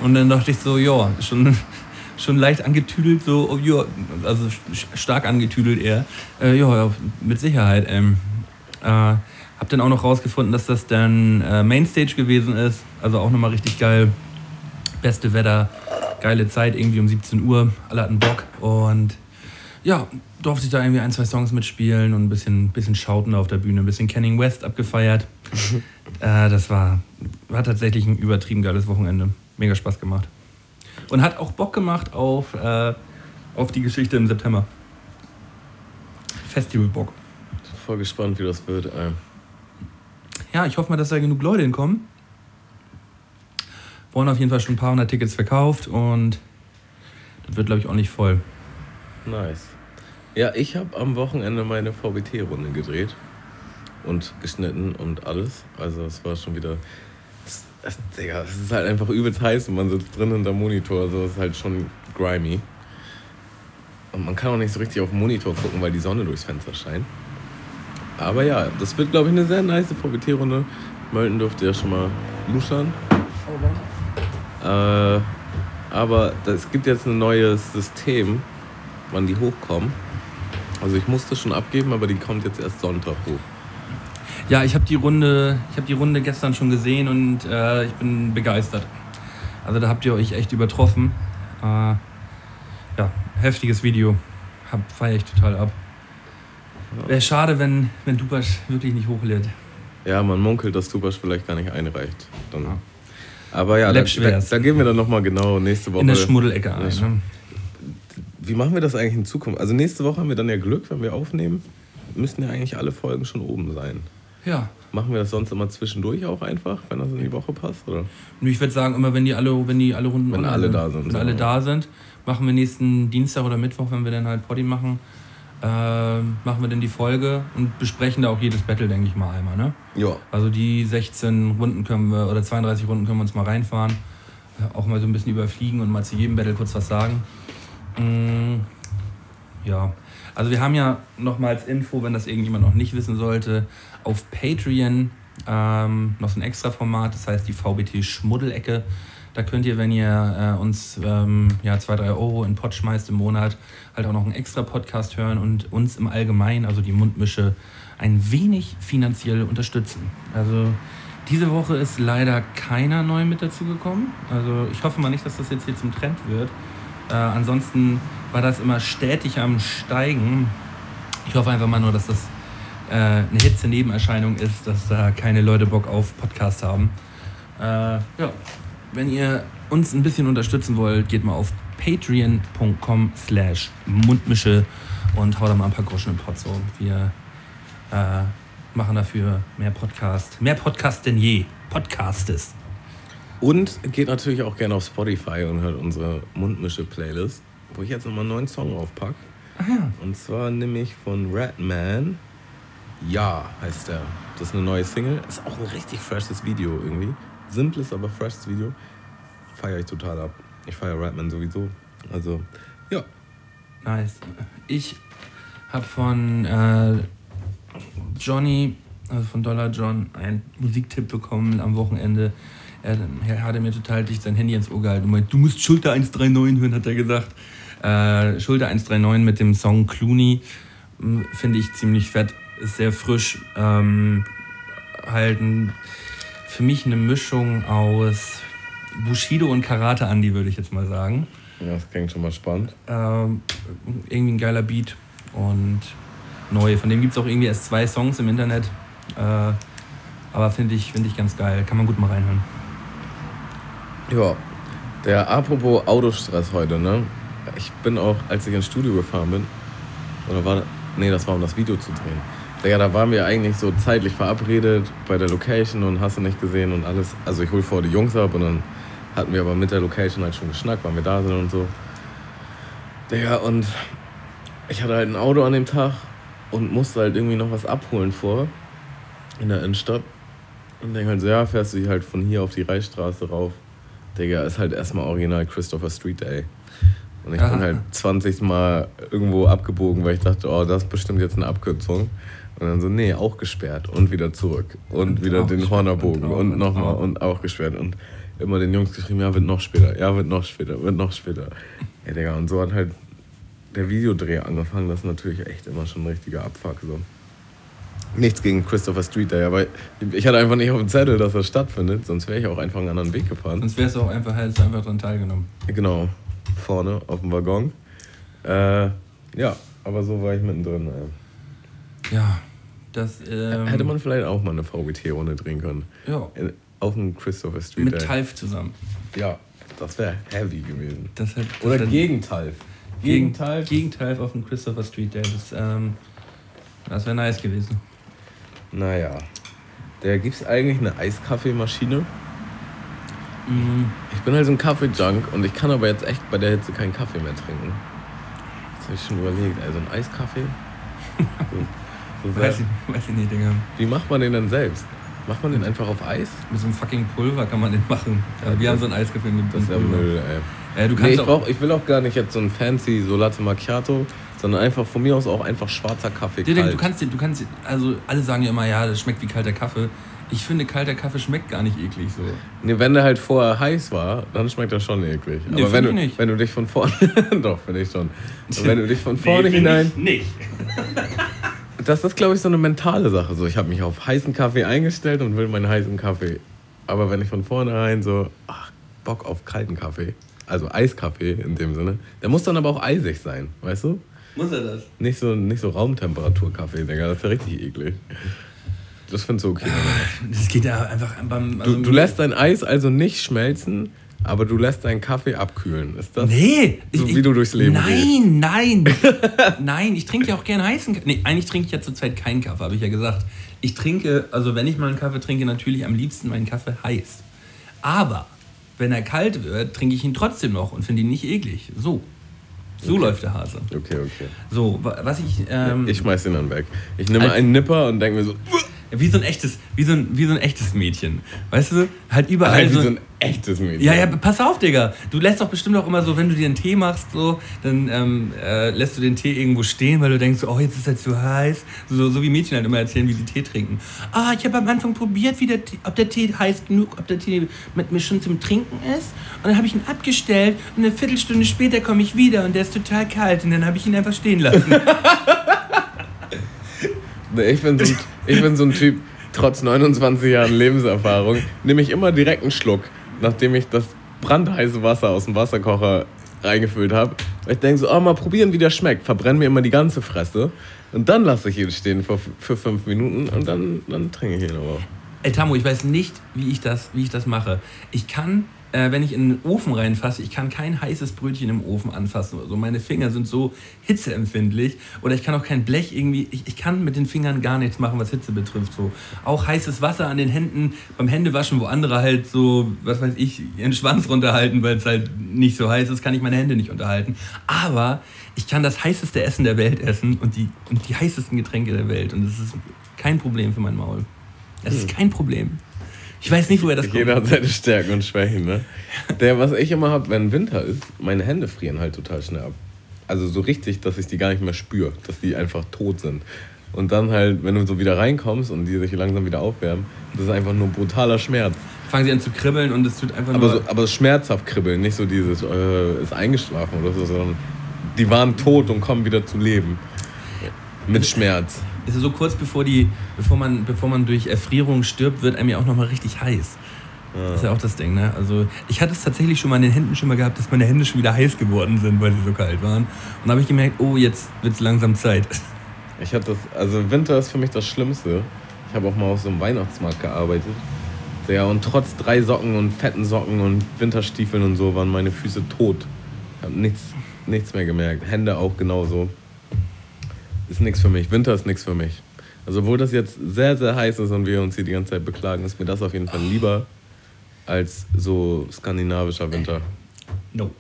Und dann dachte ich so, ja, schon, schon leicht angetüdelt, so, oh, ja, also stark angetüdelt eher. Äh, ja, mit Sicherheit. Ähm, äh, hab dann auch noch rausgefunden, dass das dann äh, Mainstage gewesen ist. Also auch nochmal richtig geil. Beste Wetter, geile Zeit, irgendwie um 17 Uhr. Alle hatten Bock. Und ja, durfte ich da irgendwie ein, zwei Songs mitspielen und ein bisschen, bisschen schauten auf der Bühne, ein bisschen Canning West abgefeiert. äh, das war, war tatsächlich ein übertrieben geiles Wochenende. Mega Spaß gemacht. Und hat auch Bock gemacht auf, äh, auf die Geschichte im September. Festival Bock. Voll gespannt, wie das wird. Ey. Ja, ich hoffe mal, dass da genug Leute hinkommen. Wurden auf jeden Fall schon ein paar hundert Tickets verkauft und das wird, glaube ich, auch nicht voll. Nice. Ja, ich habe am Wochenende meine VBT-Runde gedreht und geschnitten und alles. Also es war schon wieder. Es, Digga, es ist halt einfach übelst heiß und man sitzt drin hinter Monitor. Also es ist halt schon grimy. Und man kann auch nicht so richtig auf den Monitor gucken, weil die Sonne durchs Fenster scheint. Aber ja, das wird, glaube ich, eine sehr nice VBT-Runde. Mölten dürfte ja schon mal luschern. Äh, aber es gibt jetzt ein neues System, wann die hochkommen. Also ich musste schon abgeben, aber die kommt jetzt erst Sonntag hoch. Ja, ich habe die Runde, ich habe die Runde gestern schon gesehen und äh, ich bin begeistert. Also da habt ihr euch echt übertroffen. Äh, ja, heftiges Video. Feiere ich total ab. Wäre schade, wenn, wenn Dupasch wirklich nicht hochlädt. Ja, man munkelt, dass Dupasch vielleicht gar nicht einreicht. Dann. Ja. Aber ja, da, da, da, gehen wir dann nochmal genau nächste Woche. In der Schmuddelecke ein. Ne? Wie machen wir das eigentlich in Zukunft? Also nächste Woche haben wir dann ja Glück, wenn wir aufnehmen. Müssten ja eigentlich alle Folgen schon oben sein. Ja. Machen wir das sonst immer zwischendurch auch einfach, wenn das in die Woche passt? Oder? Ich würde sagen, immer wenn die alle, wenn die alle Runden wenn alle da sind. Wenn alle da sind, machen wir nächsten Dienstag oder Mittwoch, wenn wir dann halt Poddy machen, äh, machen wir dann die Folge und besprechen da auch jedes Battle, denke ich mal einmal. Ne? Ja. Also die 16 Runden können wir, oder 32 Runden können wir uns mal reinfahren. Auch mal so ein bisschen überfliegen und mal zu jedem Battle kurz was sagen. Mm, ja, also wir haben ja nochmal als Info, wenn das irgendjemand noch nicht wissen sollte, auf Patreon ähm, noch so ein extra Format, das heißt die VBT Schmuddelecke. Da könnt ihr, wenn ihr äh, uns ähm, ja, 2, 3 Euro in Pott schmeißt im Monat, halt auch noch einen extra Podcast hören und uns im Allgemeinen, also die Mundmische, ein wenig finanziell unterstützen. Also diese Woche ist leider keiner neu mit dazu gekommen. Also ich hoffe mal nicht, dass das jetzt hier zum Trend wird. Äh, ansonsten war das immer stetig am Steigen. Ich hoffe einfach mal nur, dass das äh, eine Hitze-Nebenerscheinung ist, dass da keine Leute Bock auf Podcast haben. Äh, ja, wenn ihr uns ein bisschen unterstützen wollt, geht mal auf patreon.com slash mundmische und haut da mal ein paar Groschen im Pot so. Wir äh, machen dafür mehr Podcast. Mehr Podcast denn je. Podcastes. Und geht natürlich auch gerne auf Spotify und hört unsere Mundmische-Playlist, wo ich jetzt nochmal einen neuen Song aufpacke. Ah ja. Und zwar nämlich von Redman. Ja, heißt der. Das ist eine neue Single. Ist auch ein richtig freshes Video irgendwie. Simples, aber freshes Video. Feiere ich total ab. Ich feiere Redman sowieso. Also, ja. Nice. Ich habe von äh, Johnny, also von Dollar John, einen Musiktipp bekommen am Wochenende. Er, er hatte mir total dicht sein Handy ins Ohr gehalten und meint, du musst Schulter 139 hören, hat er gesagt. Äh, Schulter 139 mit dem Song Clooney hm, finde ich ziemlich fett, ist sehr frisch. Ähm, halt ein, für mich eine Mischung aus Bushido und Karate Andy, würde ich jetzt mal sagen. Ja, das klingt schon mal spannend. Ähm, irgendwie ein geiler Beat und neu. Von dem gibt es auch irgendwie erst zwei Songs im Internet. Äh, aber finde ich, find ich ganz geil. Kann man gut mal reinhören. Ja, der apropos Autostress heute, ne? Ich bin auch, als ich ins Studio gefahren bin, oder war nee, das war um das Video zu drehen. Ja, da waren wir eigentlich so zeitlich verabredet bei der Location und hast du nicht gesehen und alles. Also ich hol vor die Jungs ab und dann hatten wir aber mit der Location halt schon geschnackt, wann wir da sind und so. Digga, und ich hatte halt ein Auto an dem Tag und musste halt irgendwie noch was abholen vor in der Innenstadt. Und denke halt so, ja, fährst du halt von hier auf die Reichsstraße rauf. Digga, ist halt erstmal original Christopher Street Day. Und ich bin halt 20 Mal irgendwo abgebogen, weil ich dachte, oh, das ist bestimmt jetzt eine Abkürzung. Und dann so, nee, auch gesperrt und wieder zurück und, und wieder den Hornerbogen und, und nochmal und auch gesperrt und immer den Jungs geschrieben, ja, wird noch später, ja, wird noch später, wird noch später. Ja, Digga, und so hat halt der Videodreh angefangen. Das ist natürlich echt immer schon ein richtiger Abfuck. So. Nichts gegen Christopher Street Day, aber ich hatte einfach nicht auf dem Zettel, dass das stattfindet, sonst wäre ich auch einfach einen anderen Weg gefahren. Sonst wärst du auch einfach, hättest einfach daran teilgenommen. Genau, vorne auf dem Waggon. Äh, ja, aber so war ich mittendrin. Ey. Ja, das. Ähm, Hätte man vielleicht auch mal eine VBT-Runde drehen können. Ja. Auf dem Christopher Street Mit Day. Talf zusammen. Ja, das wäre heavy gewesen. Das hat, das Oder gegen Talf. Gegen Talf? Gegen Talf auf dem Christopher Street Day. Das, ähm, das wäre nice gewesen. Naja. Da gibt es eigentlich eine Eiskaffeemaschine. Mhm. Ich bin halt so ein Kaffee-Junk und ich kann aber jetzt echt bei der Hitze keinen Kaffee mehr trinken. Das habe ich schon überlegt. Also ein Eiskaffee. so, so weiß, ich, weiß ich nicht, Digga. Wie macht man den denn selbst? Macht man den einfach auf Eis? Mit so einem fucking Pulver kann man den machen. Ja, wir haben so ein Eiskaffee mit Das ist ja Müll, ey. Ja, du kannst nee, ich, brauch, ich will auch gar nicht jetzt so ein fancy so Latte Macchiato, sondern einfach von mir aus auch einfach schwarzer Kaffee. Ja, kalt. Du kannst, du kannst, also alle sagen ja immer, ja, das schmeckt wie kalter Kaffee. Ich finde, kalter Kaffee schmeckt gar nicht eklig so. Nee, wenn der halt vorher heiß war, dann schmeckt er schon eklig. Nee, Aber wenn du, nicht. wenn du dich von vorne. doch, finde ich schon. Aber wenn du dich von vorne nee, hinein. nicht. das ist, glaube ich, so eine mentale Sache. So, ich habe mich auf heißen Kaffee eingestellt und will meinen heißen Kaffee. Aber wenn ich von vornherein so, ach, Bock auf kalten Kaffee, also Eiskaffee in dem Sinne, der muss dann aber auch eisig sein, weißt du? Muss er das? Nicht so, nicht so Raumtemperatur-Kaffee, Digga, das ist ja richtig eklig. Das findest du okay. Das geht ja einfach beim. Also du, du lässt dein Eis also nicht schmelzen, aber du lässt deinen Kaffee abkühlen. Ist das nee, so, ich, wie du durchs Leben Nein, nein. nein, ich trinke ja auch gerne heißen Kaffee. Nee, eigentlich trinke ich ja zurzeit keinen Kaffee, habe ich ja gesagt. Ich trinke, also wenn ich mal einen Kaffee trinke, natürlich am liebsten meinen Kaffee heiß. Aber wenn er kalt wird, trinke ich ihn trotzdem noch und finde ihn nicht eklig. So. So Okay. läuft der Hase. Okay, okay. So, wa- was ich. Ähm, Ich schmeiß den dann weg. Ich nehme einen Nipper und denke mir so, wie so ein echtes, wie so ein, wie so ein echtes Mädchen. Weißt du? Halt überall halt wie so. so ein echtes Mädchen. Ja, ja, pass auf, Digga. Du lässt doch bestimmt auch immer so, wenn du dir einen Tee machst, so, dann ähm, äh, lässt du den Tee irgendwo stehen, weil du denkst, oh, jetzt ist er zu heiß. So, so wie Mädchen halt immer erzählen, wie sie Tee trinken. Ah, ich habe am Anfang probiert, wie der Tee, ob der Tee heiß genug, ob der Tee mit mir schon zum Trinken ist. Und dann habe ich ihn abgestellt und eine Viertelstunde später komme ich wieder und der ist total kalt und dann habe ich ihn einfach stehen lassen. Ich bin, so ein, ich bin so ein Typ, trotz 29 Jahren Lebenserfahrung, nehme ich immer direkt einen Schluck, nachdem ich das brandheiße Wasser aus dem Wasserkocher reingefüllt habe. Ich denke so, oh, mal probieren, wie der schmeckt. Verbrenne mir immer die ganze Fresse. Und dann lasse ich ihn stehen für, für fünf Minuten und dann, dann trinke ich ihn aber. Ey, Tammo, ich weiß nicht, wie ich das, wie ich das mache. Ich kann, äh, wenn ich in den Ofen reinfasse, ich kann kein heißes Brötchen im Ofen anfassen. oder so. meine Finger sind so hitzeempfindlich. Oder ich kann auch kein Blech irgendwie, ich, ich kann mit den Fingern gar nichts machen, was Hitze betrifft. So. Auch heißes Wasser an den Händen beim Händewaschen, wo andere halt so, was weiß ich, ihren Schwanz runterhalten, weil es halt nicht so heiß ist, kann ich meine Hände nicht unterhalten. Aber ich kann das heißeste Essen der Welt essen und die, und die heißesten Getränke der Welt. Und das ist kein Problem für mein Maul. Das ist kein Problem. Ich weiß nicht, woher das kommt. Jeder hat seine Stärken und Schwächen, ne? Der, was ich immer habe, wenn Winter ist, meine Hände frieren halt total schnell ab. Also so richtig, dass ich die gar nicht mehr spüre, dass die einfach tot sind. Und dann halt, wenn du so wieder reinkommst und die sich langsam wieder aufwärmen, das ist einfach nur brutaler Schmerz. Fangen sie an zu kribbeln und es tut einfach Aber, nur. so, aber schmerzhaft kribbeln, nicht so dieses, äh, ist eingeschlafen oder so, sondern die waren tot und kommen wieder zu Leben. Mit Schmerz. Ist so kurz bevor, die, bevor, man, bevor man durch Erfrierung stirbt, wird einem ja auch nochmal richtig heiß. Das ist ja auch das Ding, ne? Also ich hatte es tatsächlich schon mal in den Händen schon mal gehabt, dass meine Hände schon wieder heiß geworden sind, weil sie so kalt waren. Und da habe ich gemerkt, oh, jetzt wird es langsam Zeit. Ich hatte das, also Winter ist für mich das Schlimmste. Ich habe auch mal auf so einem Weihnachtsmarkt gearbeitet. Ja, und trotz drei Socken und fetten Socken und Winterstiefeln und so waren meine Füße tot. Ich habe nichts, nichts mehr gemerkt. Hände auch genauso. Ist nichts für mich. Winter ist nichts für mich. Also, obwohl das jetzt sehr, sehr heiß ist und wir uns hier die ganze Zeit beklagen, ist mir das auf jeden Fall lieber als so skandinavischer Winter. No.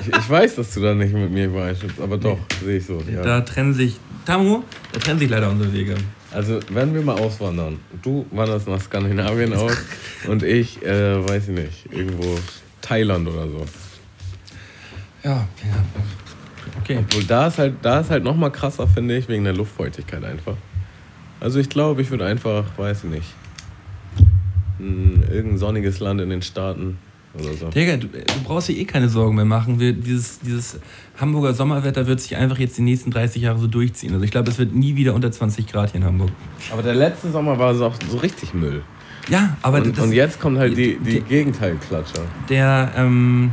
Ich, ich weiß, dass du da nicht mit mir übereinstimmst, aber doch, sehe ich so. Ja. Da trennen sich, Tamu, da trennen sich leider unsere Wege. Also, wenn wir mal auswandern, du wanderst nach Skandinavien aus und ich, äh, weiß ich nicht, irgendwo Thailand oder so. Ja, ja. Okay. Obwohl, da ist halt, da ist halt nochmal krasser, finde ich, wegen der Luftfeuchtigkeit einfach. Also, ich glaube, ich würde einfach, weiß ich nicht, irgendein sonniges Land in den Staaten oder so. Digga, du, du, brauchst dir eh keine Sorgen mehr machen. Wir, dieses, dieses Hamburger Sommerwetter wird sich einfach jetzt die nächsten 30 Jahre so durchziehen. Also ich glaube, es wird nie wieder unter 20 Grad hier in Hamburg. Aber der letzte Sommer war es auch so richtig Müll. Ja, aber und, das, und jetzt kommt halt die, die, die Gegenteilklatscher. Der, ähm,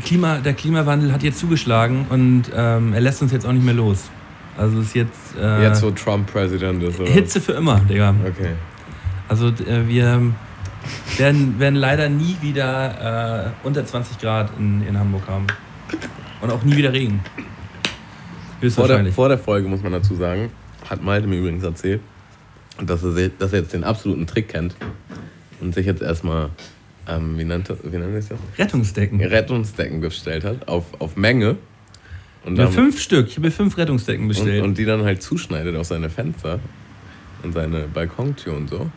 Klima, der Klimawandel hat jetzt zugeschlagen und ähm, er lässt uns jetzt auch nicht mehr los. Also ist jetzt. Äh, jetzt, wo Trump Präsident ist, oder? Hitze für immer, Digga. Okay. Also äh, wir werden, werden leider nie wieder äh, unter 20 Grad in, in Hamburg haben. Und auch nie wieder Regen. Vor der, vor der Folge muss man dazu sagen, hat Malte mir übrigens erzählt, dass er, dass er jetzt den absoluten Trick kennt und sich jetzt erstmal, ähm, wie, nennt, wie nennt das? Rettungsdecken. Rettungsdecken bestellt hat, auf, auf Menge. Und dann, ja, fünf Stück. Ich habe mir fünf Rettungsdecken bestellt. Und, und die dann halt zuschneidet auf seine Fenster und seine Balkontür und so.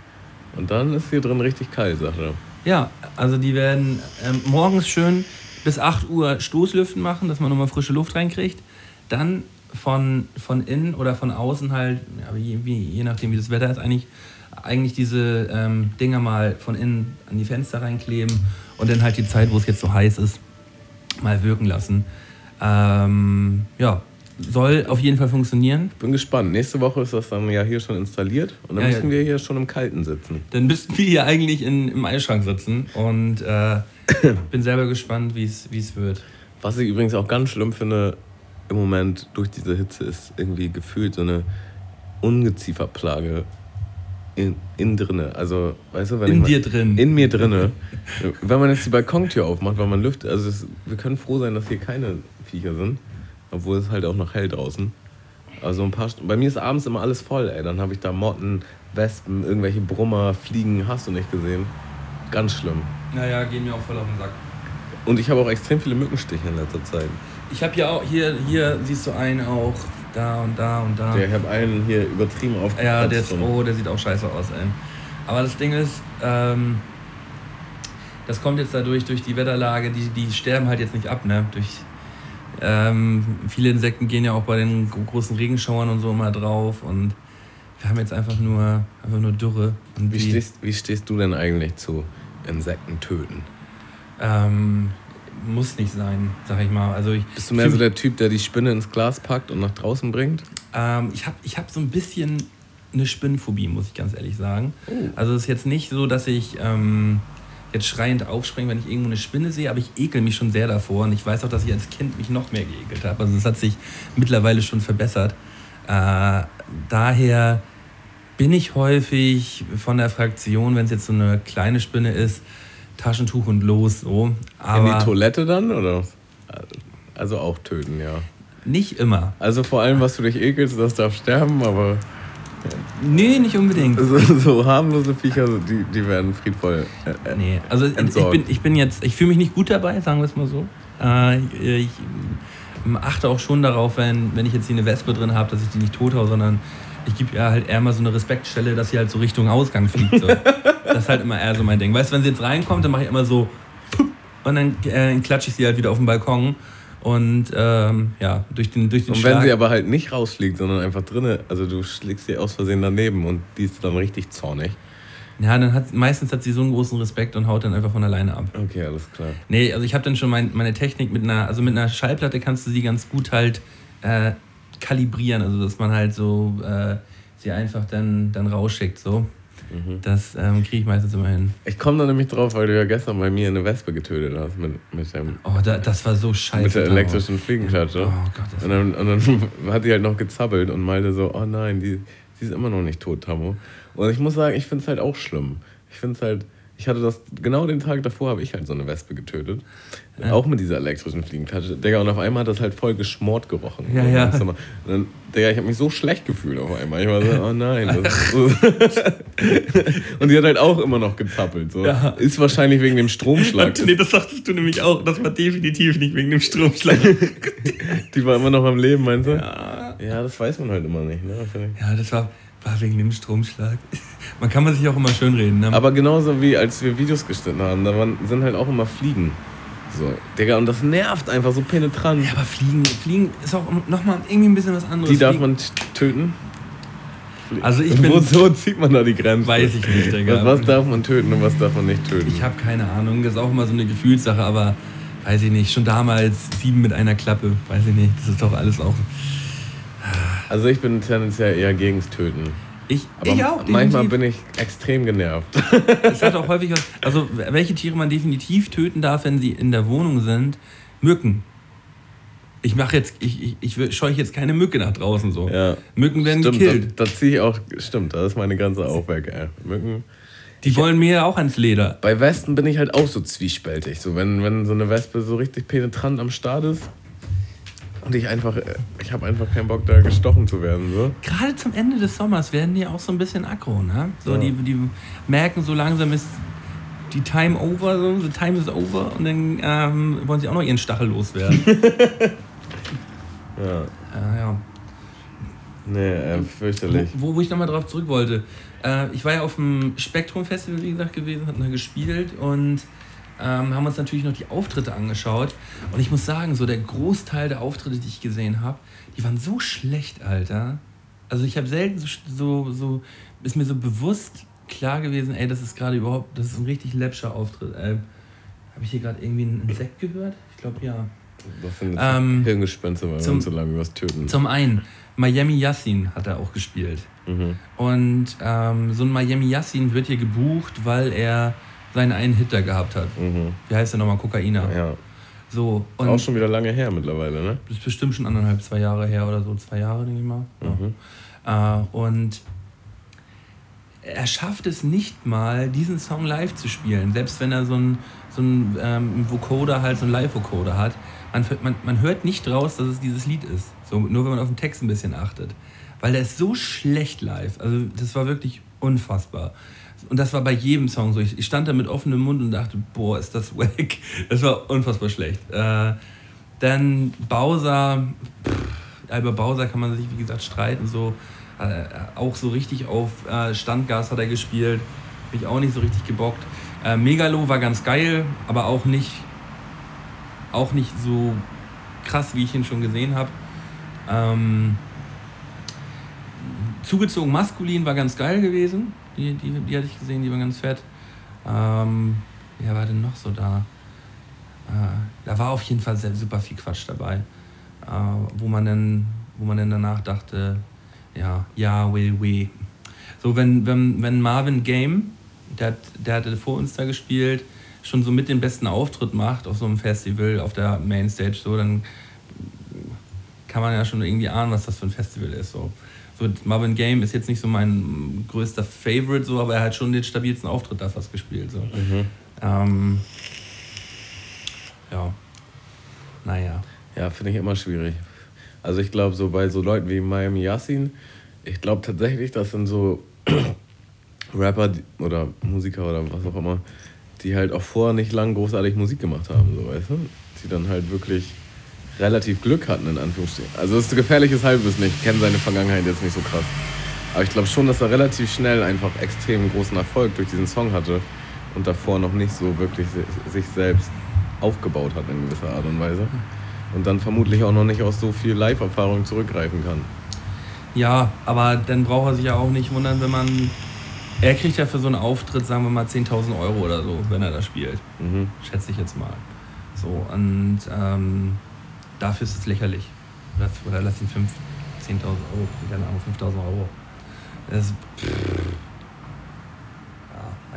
Und dann ist hier drin richtig kalt, sagt er. Ja, also die werden ähm, morgens schön bis 8 Uhr Stoßlüften machen, dass man nochmal frische Luft reinkriegt. Dann von, von innen oder von außen halt, ja, je, je nachdem wie das Wetter ist, eigentlich, eigentlich diese ähm, Dinger mal von innen an die Fenster reinkleben und dann halt die Zeit, wo es jetzt so heiß ist, mal wirken lassen. Ähm, ja, soll auf jeden Fall funktionieren. Bin gespannt. Nächste Woche ist das dann ja hier schon installiert und dann ja, müssen wir hier schon im Kalten sitzen. Dann müssten wir hier eigentlich in, im Eisschrank sitzen und äh, bin selber gespannt, wie es wird. Was ich übrigens auch ganz schlimm finde im Moment durch diese Hitze ist irgendwie gefühlt so eine Ungezieferplage in, in drinne. Also, weißt du, wenn in ich dir drin. In mir drinne. wenn man jetzt die Balkontür aufmacht, weil man lüftet, also es, wir können froh sein, dass hier keine Viecher sind. Obwohl es halt auch noch hell draußen. Also ein paar Bei mir ist abends immer alles voll, ey. Dann habe ich da Motten, Wespen, irgendwelche Brummer, Fliegen, hast du nicht gesehen. Ganz schlimm. Naja, gehen mir auch voll auf den Sack. Und ich habe auch extrem viele Mückenstiche in letzter Zeit. Ich habe hier auch, hier, hier siehst du einen auch, da und da und da. Ja, ich habe einen hier übertrieben auf. Ja, der ist, oh, der sieht auch scheiße aus, ey. Aber das Ding ist, ähm, das kommt jetzt dadurch, durch die Wetterlage, die, die sterben halt jetzt nicht ab, ne? Durch ähm, viele Insekten gehen ja auch bei den großen Regenschauern und so immer drauf und wir haben jetzt einfach nur, einfach nur Dürre. wie, stehst, wie stehst du denn eigentlich zu Insekten töten? Ähm, muss nicht sein, sag ich mal. Also ich, Bist du mehr so der Typ, der die Spinne ins Glas packt und nach draußen bringt? Ähm, ich habe ich hab so ein bisschen eine Spinnenphobie, muss ich ganz ehrlich sagen. Oh. Also es ist jetzt nicht so, dass ich ähm, jetzt schreiend aufspringen, wenn ich irgendwo eine Spinne sehe, aber ich ekel mich schon sehr davor. Und ich weiß auch, dass ich als Kind mich noch mehr geekelt habe. Also es hat sich mittlerweile schon verbessert. Äh, daher bin ich häufig von der Fraktion, wenn es jetzt so eine kleine Spinne ist, Taschentuch und los. So. Aber In die Toilette dann? Oder? Also auch töten, ja. Nicht immer. Also vor allem, was du dich ekelst, das darf sterben, aber Nee, nicht unbedingt. So, so harmlose Viecher, die, die werden friedvoll. Äh, nee, also entsorgt. ich bin, ich bin jetzt, ich fühle mich nicht gut dabei, sagen wir es mal so. Äh, ich achte auch schon darauf, wenn, wenn ich jetzt hier eine Wespe drin habe, dass ich die nicht tot haue, sondern ich gebe ihr halt eher mal so eine Respektstelle, dass sie halt so Richtung Ausgang fliegt. So. das ist halt immer eher so mein Ding. Weißt du, wenn sie jetzt reinkommt, dann mache ich immer so und dann äh, klatsche ich sie halt wieder auf den Balkon und ähm, ja, durch den, durch den Und wenn Schlag sie aber halt nicht rausfliegt, sondern einfach drinne, also du schlägst sie aus Versehen daneben und die ist dann richtig zornig. Ja, dann hat meistens hat sie so einen großen Respekt und haut dann einfach von alleine ab. Okay, alles klar. Nee, also ich habe dann schon mein, meine Technik mit einer, also mit einer Schallplatte kannst du sie ganz gut halt äh, kalibrieren, also dass man halt so äh, sie einfach dann, dann rausschickt so. Mhm. Das ähm, kriege ich meistens immer hin. Ich komme da nämlich drauf, weil du ja gestern bei mir eine Wespe getötet hast mit, mit dem. Oh, da, das war so scheiße. Mit der elektrischen Fliegenklatsche. Oh Gott, und, dann, und dann hat die halt noch gezappelt und meinte so: Oh nein, die, die ist immer noch nicht tot, Tammo. Und ich muss sagen, ich finde es halt auch schlimm. Ich finde es halt ich hatte das, genau den Tag davor habe ich halt so eine Wespe getötet. Ja. Auch mit dieser elektrischen Fliegenklatsche. Digga, und auf einmal hat das halt voll geschmort gerochen. Ja, ja. Und dann, Digga, ich habe mich so schlecht gefühlt auf einmal. Ich war so, oh nein. So. und die hat halt auch immer noch gezappelt. So. Ja. Ist wahrscheinlich wegen dem Stromschlag. nee, das sagtest du nämlich auch. Das war definitiv nicht wegen dem Stromschlag. die war immer noch am Leben, meinst du? Ja. Ja, das weiß man halt immer nicht. Ne? Ja, das war wegen dem Stromschlag. Man kann man sich auch immer schön reden. Ne? Aber genauso wie als wir Videos geschnitten haben, da waren, sind halt auch immer Fliegen. So, Digga, und das nervt einfach so penetrant. Ja, aber Fliegen, Fliegen ist auch nochmal irgendwie ein bisschen was anderes. Die darf man töten? Also ich bin, Woso zieht man da die Grenze? Weiß ich nicht, Digga. Was darf man töten und was darf man nicht töten? Ich habe keine Ahnung. Das ist auch immer so eine Gefühlssache, aber weiß ich nicht. Schon damals sieben mit einer Klappe. Weiß ich nicht. Das ist doch alles auch. Also ich bin tendenziell eher gegens Töten. Ich, Aber ich auch. Manchmal bin ich extrem genervt. Es hat auch häufig was. Also, welche Tiere man definitiv töten darf, wenn sie in der Wohnung sind, Mücken. Ich mache jetzt, ich, ich, ich scheue jetzt keine Mücke nach draußen so. Ja. Mücken werden stimmt, gekillt. Da, da ziehe ich auch, stimmt, das ist meine ganze auch weg, ey. Mücken. Die ich, wollen mir auch ans Leder. Bei Westen bin ich halt auch so zwiespältig. So, wenn, wenn so eine Wespe so richtig penetrant am Start ist, und ich einfach, äh, ich habe einfach keinen Bock, da gestochen zu werden. So. Gerade zum Ende des Sommers werden die auch so ein bisschen aggro, ne? So, ja. die, die merken so langsam ist die Time over, so, the time is over und dann ähm, wollen sie auch noch ihren Stachel loswerden. ja. Äh, ja. Nee, äh, fürchterlich. Wo, wo ich nochmal drauf zurück wollte. Äh, ich war ja auf dem Spektrum Festival, wie gesagt, gewesen, hat da gespielt und ähm, haben uns natürlich noch die Auftritte angeschaut. Und ich muss sagen, so der Großteil der Auftritte, die ich gesehen habe, die waren so schlecht, Alter. Also ich habe selten so, so, so, ist mir so bewusst klar gewesen, ey, das ist gerade überhaupt, das ist ein richtig läppscher Auftritt. Habe ich hier gerade irgendwie einen Insekt gehört? Ich glaube ja. Was sind ähm, Hirngespinste, weil zum, so lange was töten? Zum einen, Miami Yassin hat er auch gespielt. Mhm. Und ähm, so ein Miami Yassin wird hier gebucht, weil er seinen einen Hitter gehabt hat. Mhm. Wie heißt der nochmal? Kokaina. Ja. So, und auch schon wieder lange her mittlerweile, ne? Das ist bestimmt schon anderthalb, zwei Jahre her oder so. Zwei Jahre, denke ich mal. Mhm. Ja. Äh, und er schafft es nicht mal, diesen Song live zu spielen. Selbst wenn er so einen so ähm, Vocoder, halt so einen Live-Vocoder hat. Man, man, man hört nicht raus, dass es dieses Lied ist. So, nur wenn man auf den Text ein bisschen achtet. Weil der ist so schlecht live. Also das war wirklich unfassbar. Und das war bei jedem Song so. Ich, ich stand da mit offenem Mund und dachte, boah, ist das wack. Das war unfassbar schlecht. Äh, dann Bowser, pff, über Bowser kann man sich, wie gesagt, streiten. So, äh, auch so richtig auf äh, Standgas hat er gespielt. Bin ich auch nicht so richtig gebockt. Äh, Megalo war ganz geil, aber auch nicht, auch nicht so krass, wie ich ihn schon gesehen habe. Ähm, zugezogen maskulin war ganz geil gewesen. Die, die, die hatte ich gesehen, die war ganz fett. Ähm, wer war denn noch so da? Äh, da war auf jeden Fall sehr, super viel Quatsch dabei. Äh, wo, man dann, wo man dann danach dachte, ja, ja, we, we. So, wenn, wenn, wenn Marvin Game, der, der hatte vor uns da gespielt, schon so mit den besten Auftritt macht auf so einem Festival, auf der Mainstage, so, dann kann man ja schon irgendwie ahnen, was das für ein Festival ist. So so Marvin Game ist jetzt nicht so mein größter Favorite, so, aber er hat schon den stabilsten Auftritt da fast gespielt. So. Mhm. Ähm, ja. Naja. Ja, finde ich immer schwierig. Also ich glaube, so bei so Leuten wie Miami Yassin, ich glaube tatsächlich, das sind so Rapper oder Musiker oder was auch immer, die halt auch vorher nicht lang großartig Musik gemacht haben, so weißt du? Die dann halt wirklich relativ Glück hatten, in Anführungsstrichen. Also das ist gefährliches Halbwissen, ich kenne seine Vergangenheit jetzt nicht so krass. Aber ich glaube schon, dass er relativ schnell einfach extrem großen Erfolg durch diesen Song hatte und davor noch nicht so wirklich sich selbst aufgebaut hat in gewisser Art und Weise. Und dann vermutlich auch noch nicht aus so viel Live-Erfahrung zurückgreifen kann. Ja, aber dann braucht er sich ja auch nicht wundern, wenn man. Er kriegt ja für so einen Auftritt, sagen wir mal, 10.000 Euro oder so, wenn er da spielt. Mhm. Schätze ich jetzt mal. So, und ähm, dafür ist es lächerlich. Oder, oder lass ihn 5, 10.000 Euro, keine Ahnung, 5.000 Euro. Das, pff,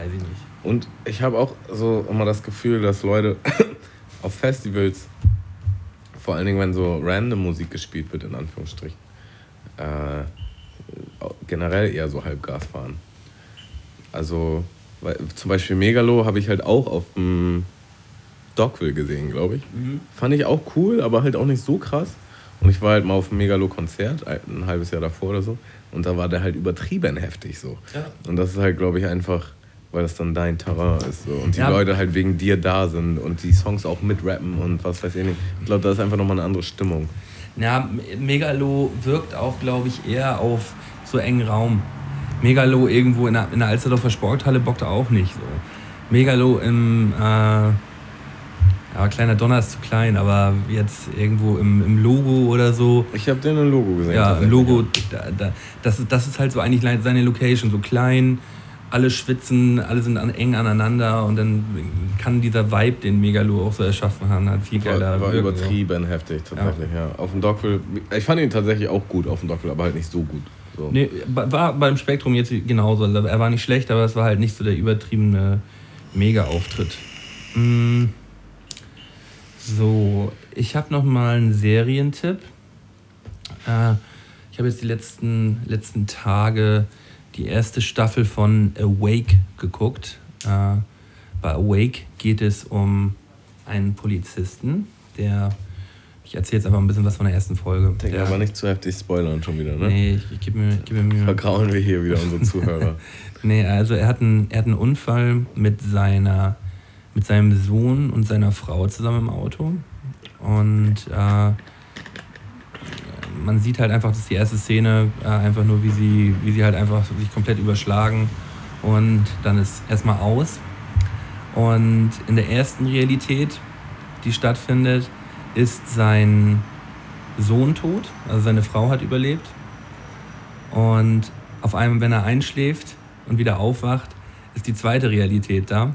weiß ich nicht. Und ich habe auch so immer das Gefühl, dass Leute auf Festivals, vor allen Dingen, wenn so random Musik gespielt wird, in Anführungsstrichen, äh, generell eher so Halbgas fahren. Also, weil, zum Beispiel Megalo habe ich halt auch auf dem Dogville gesehen, glaube ich. Mhm. Fand ich auch cool, aber halt auch nicht so krass. Und ich war halt mal auf einem Megalo-Konzert, ein halbes Jahr davor oder so. Und da war der halt übertrieben heftig so. Ja. Und das ist halt, glaube ich, einfach, weil das dann dein Terrain ist. So. Und die ja. Leute halt wegen dir da sind und die Songs auch mitrappen und was weiß ich nicht. Ich glaube, da ist einfach nochmal eine andere Stimmung. Ja, Megalo wirkt auch, glaube ich, eher auf so engen Raum. Megalo irgendwo in der, in der Alsterdorfer Sporthalle bockt er auch nicht so. Megalo im äh, ja, kleiner Donner ist zu klein, aber jetzt irgendwo im, im Logo oder so. Ich habe den im Logo gesehen. Ja, im Logo, da, da, das, das ist halt so eigentlich seine Location, so klein, alle schwitzen, alle sind an, eng aneinander und dann kann dieser Vibe, den Megalo auch so erschaffen haben, halt viel geiler. War, war übertrieben so. heftig, tatsächlich, ja. ja. Auf dem Dockville, ich fand ihn tatsächlich auch gut auf dem Dockville, aber halt nicht so gut. So. Nee, war beim Spektrum jetzt genauso. Er war nicht schlecht, aber es war halt nicht so der übertriebene Mega-Auftritt. Mhm. So, ich habe noch mal einen Serientipp. Äh, ich habe jetzt die letzten, letzten Tage die erste Staffel von Awake geguckt. Äh, bei Awake geht es um einen Polizisten, der. Ich erzähle jetzt einfach ein bisschen was von der ersten Folge. Denke der, aber nicht zu heftig spoilern schon wieder, ne? Nee, ich, ich gebe mir, geb mir Mühe. Vergrauen wir hier wieder unsere Zuhörer. nee, also er hat, einen, er hat einen Unfall mit seiner mit seinem Sohn und seiner Frau zusammen im Auto. Und äh, man sieht halt einfach, dass die erste Szene äh, einfach nur, wie sie, wie sie halt einfach sich komplett überschlagen und dann ist erstmal aus. Und in der ersten Realität, die stattfindet, ist sein Sohn tot, also seine Frau hat überlebt. Und auf einmal, wenn er einschläft und wieder aufwacht, ist die zweite Realität da.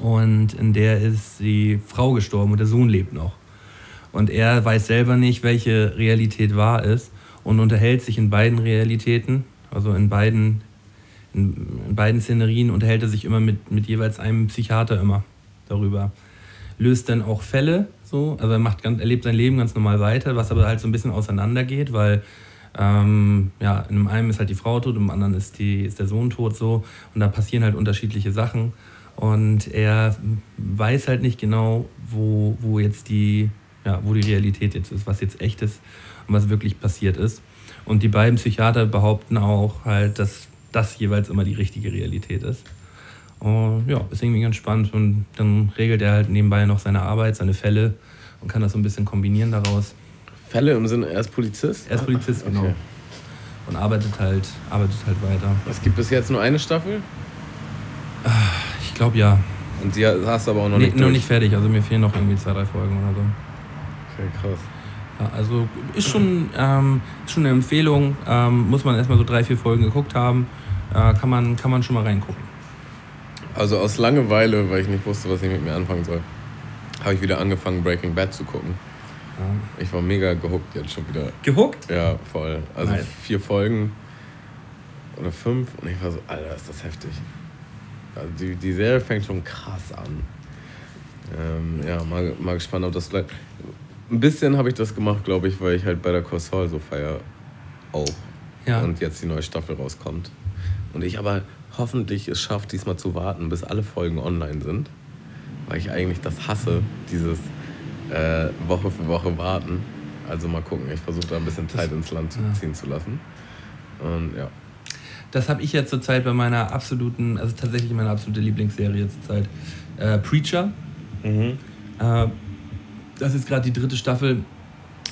Und in der ist die Frau gestorben und der Sohn lebt noch. Und er weiß selber nicht, welche Realität wahr ist und unterhält sich in beiden Realitäten, also in beiden, in, in beiden Szenerien, unterhält er sich immer mit, mit jeweils einem Psychiater immer darüber. Löst dann auch Fälle so, also er, macht er lebt sein Leben ganz normal weiter, was aber halt so ein bisschen auseinandergeht, weil ähm, ja, in dem einen ist halt die Frau tot, im anderen ist, die, ist der Sohn tot so und da passieren halt unterschiedliche Sachen. Und er weiß halt nicht genau, wo, wo jetzt die, ja, wo die Realität jetzt ist, was jetzt echt ist und was wirklich passiert ist. Und die beiden Psychiater behaupten auch halt, dass das jeweils immer die richtige Realität ist. Und ja, ist irgendwie ganz spannend. Und dann regelt er halt nebenbei noch seine Arbeit, seine Fälle und kann das so ein bisschen kombinieren daraus. Fälle im Sinne, er ist Polizist? Er ist Polizist, genau. Okay. Und arbeitet halt, arbeitet halt weiter. Es gibt bis jetzt nur eine Staffel? Glaube ja. Und die hast du aber auch noch nee, nicht noch nicht fertig, also mir fehlen noch irgendwie zwei, drei Folgen oder so. Okay, krass. Ja, also ist schon, ähm, ist schon eine Empfehlung. Ähm, muss man erstmal so drei, vier Folgen geguckt haben. Äh, kann, man, kann man schon mal reingucken. Also aus Langeweile, weil ich nicht wusste, was ich mit mir anfangen soll, habe ich wieder angefangen, Breaking Bad zu gucken. Ja. Ich war mega gehuckt jetzt schon wieder. Gehuckt? Ja, voll. Also nice. vier Folgen oder fünf und ich war so, Alter, ist das heftig. Also die, die Serie fängt schon krass an. Ähm, ja, mal, mal gespannt, ob das bleibt. Ein bisschen habe ich das gemacht, glaube ich, weil ich halt bei der Corsol so feier auch. Ja. Und jetzt die neue Staffel rauskommt. Und ich aber hoffentlich es schafft, diesmal zu warten, bis alle Folgen online sind. Weil ich eigentlich das hasse, dieses äh, Woche für Woche warten. Also mal gucken, ich versuche da ein bisschen Zeit ins Land ja. ziehen zu lassen. Und ja. Das habe ich jetzt zurzeit bei meiner absoluten, also tatsächlich meine absolute Lieblingsserie zurzeit. Äh, Preacher. Mhm. Äh, das ist gerade die dritte Staffel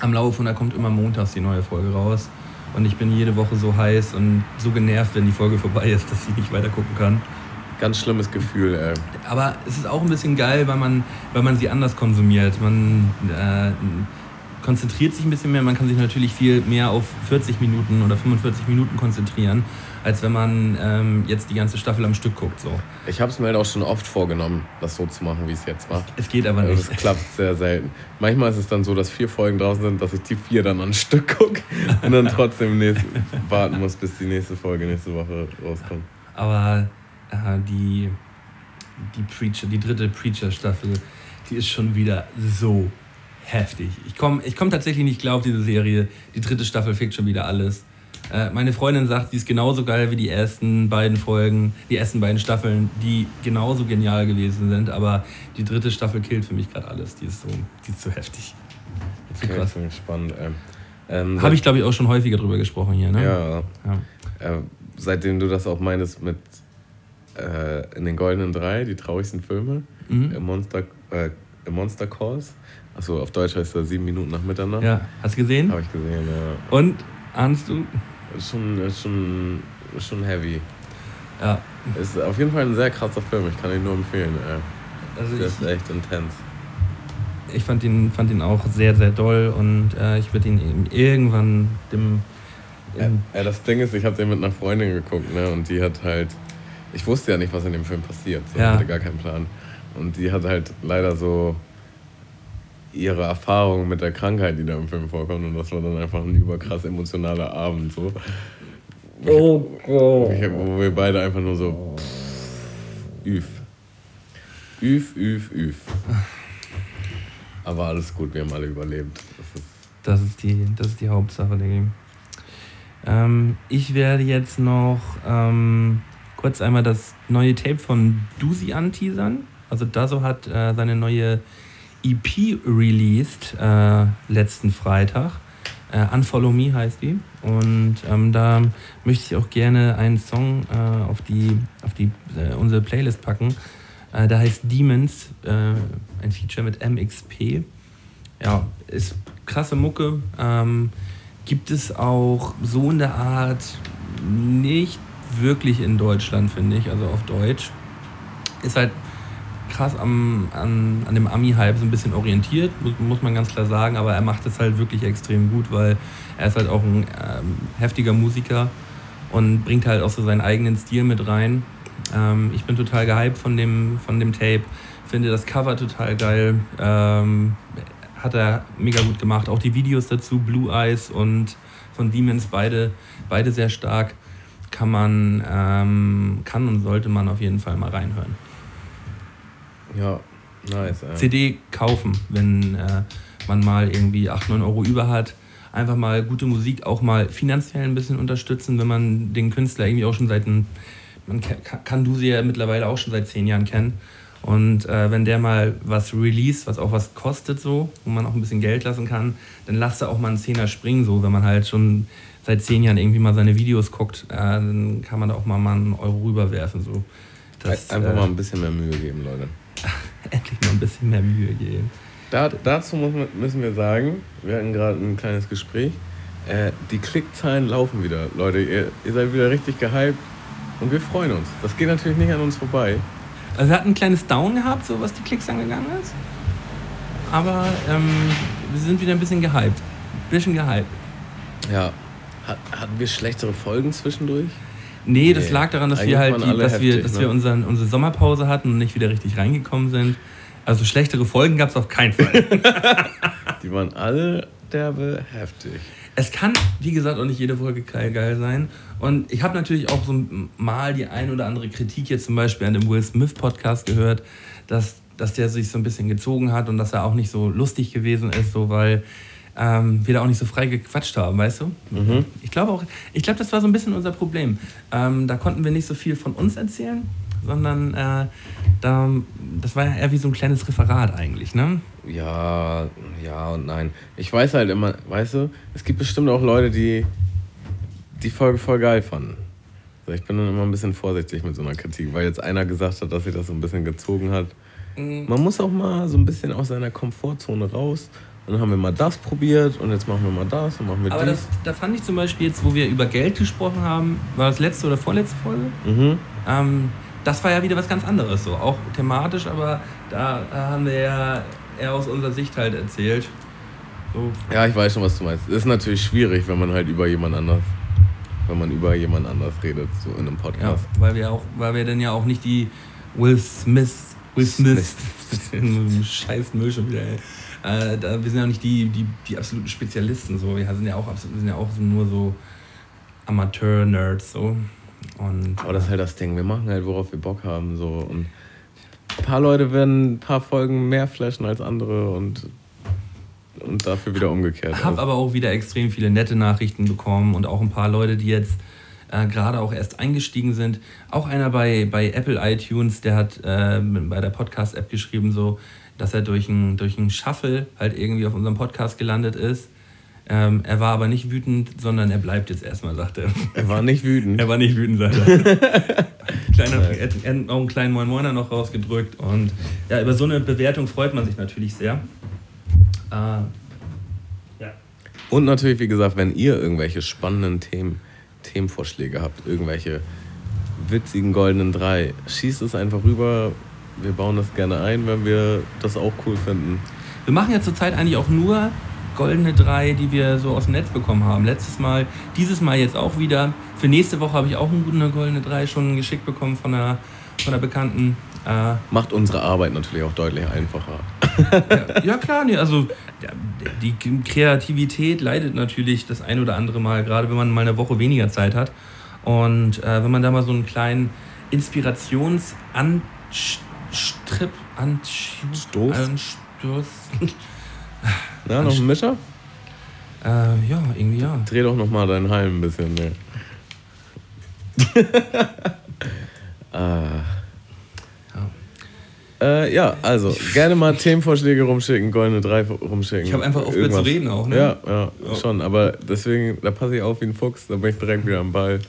am Laufen und da kommt immer montags die neue Folge raus. Und ich bin jede Woche so heiß und so genervt, wenn die Folge vorbei ist, dass ich nicht weiter gucken kann. Ganz schlimmes Gefühl, ey. Aber es ist auch ein bisschen geil, weil man, weil man sie anders konsumiert. Man äh, konzentriert sich ein bisschen mehr. Man kann sich natürlich viel mehr auf 40 Minuten oder 45 Minuten konzentrieren als wenn man ähm, jetzt die ganze Staffel am Stück guckt. So. Ich habe es mir halt auch schon oft vorgenommen, das so zu machen, wie es jetzt war. Es geht aber nicht. Es klappt sehr selten. Manchmal ist es dann so, dass vier Folgen draußen sind, dass ich die vier dann am Stück gucke und dann trotzdem nächst, warten muss, bis die nächste Folge nächste Woche rauskommt. Aber äh, die, die Preacher, die dritte Preacher-Staffel, die ist schon wieder so heftig. Ich komme ich komm tatsächlich nicht klar auf diese Serie. Die dritte Staffel fickt schon wieder alles. Äh, meine Freundin sagt, sie ist genauso geil wie die ersten beiden Folgen, die ersten beiden Staffeln, die genauso genial gewesen sind, aber die dritte Staffel killt für mich gerade alles. Die ist so, die ist so heftig. Zu okay, krass. spannend. Ähm, ähm, Habe ich, glaube ich, auch schon häufiger drüber gesprochen hier, ne? Ja. ja. Äh, seitdem du das auch meinst mit äh, in den Goldenen Drei, die traurigsten Filme, mhm. Monster, äh, Monster Calls. Achso, auf Deutsch heißt das sieben Minuten nach Mitternacht. Ja, hast du gesehen? Habe ich gesehen, ja. Und, ahnst du? Ist schon, ist schon, schon heavy. Ja. Ist auf jeden Fall ein sehr krasser Film, ich kann ihn nur empfehlen. Ey. Also Der ist echt intens. Ich fand ihn, fand ihn auch sehr, sehr doll und äh, ich würde ihn eben irgendwann dem. Ja, das Ding ist, ich habe den mit einer Freundin geguckt, ne? Und die hat halt. Ich wusste ja nicht, was in dem Film passiert. So, ja. Ich hatte gar keinen Plan. Und die hat halt leider so ihre Erfahrung mit der Krankheit, die da im Film vorkommt. Und das war dann einfach ein überkrass emotionaler Abend. So. Oh Gott. Wo wir beide einfach nur so. Üf. Üf, üf, üf. Aber alles gut, wir haben alle überlebt. Das ist, das ist, die, das ist die Hauptsache, Diggi. Ähm, ich werde jetzt noch ähm, kurz einmal das neue Tape von Dusi anteasern. Also Dazo hat äh, seine neue EP released äh, letzten Freitag. Äh, Unfollow Me heißt die. Und ähm, da möchte ich auch gerne einen Song äh, auf, die, auf die, äh, unsere Playlist packen. Äh, der heißt Demons, äh, ein Feature mit MXP. Ja, ist krasse Mucke. Ähm, gibt es auch so in der Art nicht wirklich in Deutschland, finde ich, also auf Deutsch. Ist halt krass am, an, an dem Ami-Hype so ein bisschen orientiert, muss, muss, man ganz klar sagen, aber er macht es halt wirklich extrem gut, weil er ist halt auch ein ähm, heftiger Musiker und bringt halt auch so seinen eigenen Stil mit rein. Ähm, ich bin total gehypt von dem, von dem Tape, finde das Cover total geil, ähm, hat er mega gut gemacht, auch die Videos dazu, Blue Eyes und von Demons, beide, beide sehr stark, kann man, ähm, kann und sollte man auf jeden Fall mal reinhören. Ja, nice. Ja. CD kaufen, wenn äh, man mal irgendwie 8, 9 Euro über hat. Einfach mal gute Musik auch mal finanziell ein bisschen unterstützen, wenn man den Künstler irgendwie auch schon seit ein, man kann du sie ja mittlerweile auch schon seit 10 Jahren kennen. Und äh, wenn der mal was release, was auch was kostet, so, wo man auch ein bisschen Geld lassen kann, dann lasst er auch mal einen Zehner springen, so, wenn man halt schon seit zehn Jahren irgendwie mal seine Videos guckt, äh, dann kann man da auch mal, mal einen Euro rüberwerfen. So. Das, Einfach äh, mal ein bisschen mehr Mühe geben, Leute. endlich mal ein bisschen mehr Mühe geben. Da, dazu müssen wir sagen, wir hatten gerade ein kleines Gespräch. Äh, die Klickzahlen laufen wieder, Leute. Ihr, ihr seid wieder richtig gehypt und wir freuen uns. Das geht natürlich nicht an uns vorbei. Also wir hatten ein kleines Down gehabt, so was die Klicks angegangen ist. Aber ähm, wir sind wieder ein bisschen gehypt. Ein bisschen gehypt. Ja. Hat, hatten wir schlechtere Folgen zwischendurch? Nee, das lag daran, dass wir halt, die, dass, heftig, wir, dass ne? wir unseren, unsere Sommerpause hatten und nicht wieder richtig reingekommen sind. Also schlechtere Folgen gab es auf keinen Fall. die waren alle derbe heftig. Es kann, wie gesagt, auch nicht jede Folge geil sein. Und ich habe natürlich auch so mal die ein oder andere Kritik jetzt zum Beispiel an dem Will Smith Podcast gehört, dass, dass der sich so ein bisschen gezogen hat und dass er auch nicht so lustig gewesen ist, so weil ähm, wir da auch nicht so frei gequatscht haben, weißt du? Mhm. Ich glaube auch, ich glaube, das war so ein bisschen unser Problem. Ähm, da konnten wir nicht so viel von uns erzählen, sondern äh, da, das war ja eher wie so ein kleines Referat eigentlich, ne? Ja, ja und nein. Ich weiß halt immer, weißt du, es gibt bestimmt auch Leute, die die Folge voll geil fanden. Also ich bin dann immer ein bisschen vorsichtig mit so einer Kritik, weil jetzt einer gesagt hat, dass sich das so ein bisschen gezogen hat. Mhm. Man muss auch mal so ein bisschen aus seiner Komfortzone raus dann haben wir mal das probiert und jetzt machen wir mal das und machen wir Aber dies. Das, da fand ich zum Beispiel jetzt, wo wir über Geld gesprochen haben, war das letzte oder vorletzte Folge? Mhm. Ähm, das war ja wieder was ganz anderes, so auch thematisch, aber da, haben wir ja eher aus unserer Sicht halt erzählt. So. Ja, ich weiß schon, was du meinst. Es ist natürlich schwierig, wenn man halt über jemand anders, wenn man über jemand anders redet, so in einem Podcast. Ja, weil wir auch, weil wir dann ja auch nicht die Will Smith, Will Smith. scheiß Müll schon wieder, ey. Äh, da, wir sind ja nicht die, die, die absoluten Spezialisten. So. Wir sind ja auch, sind ja auch nur so Amateur-Nerds. So. Und, Aber das ist halt das Ding. Wir machen halt, worauf wir Bock haben. So. Und ein paar Leute werden ein paar Folgen mehr flashen als andere und, und dafür wieder umgekehrt. Ich habe aber auch wieder extrem viele nette Nachrichten bekommen und auch ein paar Leute, die jetzt äh, gerade auch erst eingestiegen sind. Auch einer bei, bei Apple iTunes, der hat äh, bei der Podcast-App geschrieben, so, dass er durch einen durch Shuffle halt irgendwie auf unserem Podcast gelandet ist. Ähm, er war aber nicht wütend, sondern er bleibt jetzt erstmal, sagt er. Er war nicht wütend. er war nicht wütend, sagt er. Kleiner, er hat auch einen kleinen Moin Moiner noch rausgedrückt. Und ja, über so eine Bewertung freut man sich natürlich sehr. Äh, ja. Und natürlich, wie gesagt, wenn ihr irgendwelche spannenden Themen, Themenvorschläge habt, irgendwelche witzigen goldenen drei, schießt es einfach rüber. Wir bauen das gerne ein, wenn wir das auch cool finden. Wir machen ja zurzeit eigentlich auch nur goldene drei, die wir so aus dem Netz bekommen haben. Letztes Mal, dieses Mal jetzt auch wieder. Für nächste Woche habe ich auch eine goldene drei schon geschickt bekommen von einer, von einer Bekannten. Äh, Macht unsere Arbeit natürlich auch deutlich einfacher. ja, ja, klar, nee, also ja, die Kreativität leidet natürlich das ein oder andere Mal, gerade wenn man mal eine Woche weniger Zeit hat. Und äh, wenn man da mal so einen kleinen Inspirationsanstrip, Anstoß, Anstoß ja, noch ein Mischer? Äh, ja, irgendwie ja. Dreh doch noch mal deinen Halm ein bisschen mehr. ah. Ja. Äh, ja, also gerne mal Themenvorschläge rumschicken, goldene drei rumschicken. Ich habe einfach aufgehört zu reden auch, ne? Ja, ja, ja, schon. Aber deswegen, da passe ich auf wie ein Fuchs, da bin ich direkt wieder am Ball.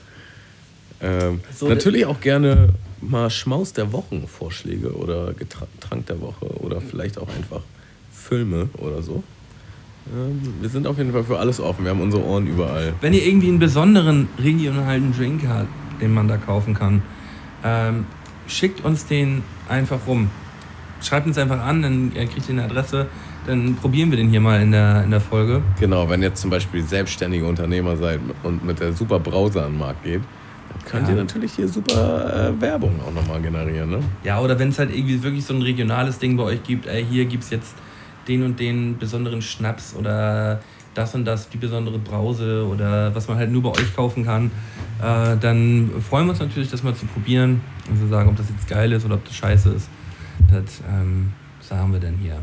Ähm, so, natürlich auch gerne mal Schmaus der Wochen Vorschläge oder Getränk der Woche oder vielleicht auch einfach Filme oder so. Ähm, wir sind auf jeden Fall für alles offen. Wir haben unsere Ohren überall. Wenn ihr irgendwie einen besonderen regionalen Drink habt, den man da kaufen kann, ähm, schickt uns den einfach rum. Schreibt uns einfach an, dann kriegt ihr eine Adresse, dann probieren wir den hier mal in der, in der Folge. Genau, wenn ihr zum Beispiel selbstständige Unternehmer seid und mit der super Brause an den Markt geht, könnt ja. ihr natürlich hier super äh, Werbung auch nochmal generieren. Ne? Ja, oder wenn es halt irgendwie wirklich so ein regionales Ding bei euch gibt, ey, hier gibt es jetzt den und den besonderen Schnaps oder das und das, die besondere Brause oder was man halt nur bei euch kaufen kann, äh, dann freuen wir uns natürlich, das mal zu probieren und zu sagen, ob das jetzt geil ist oder ob das scheiße ist. Das ähm, sagen wir dann hier.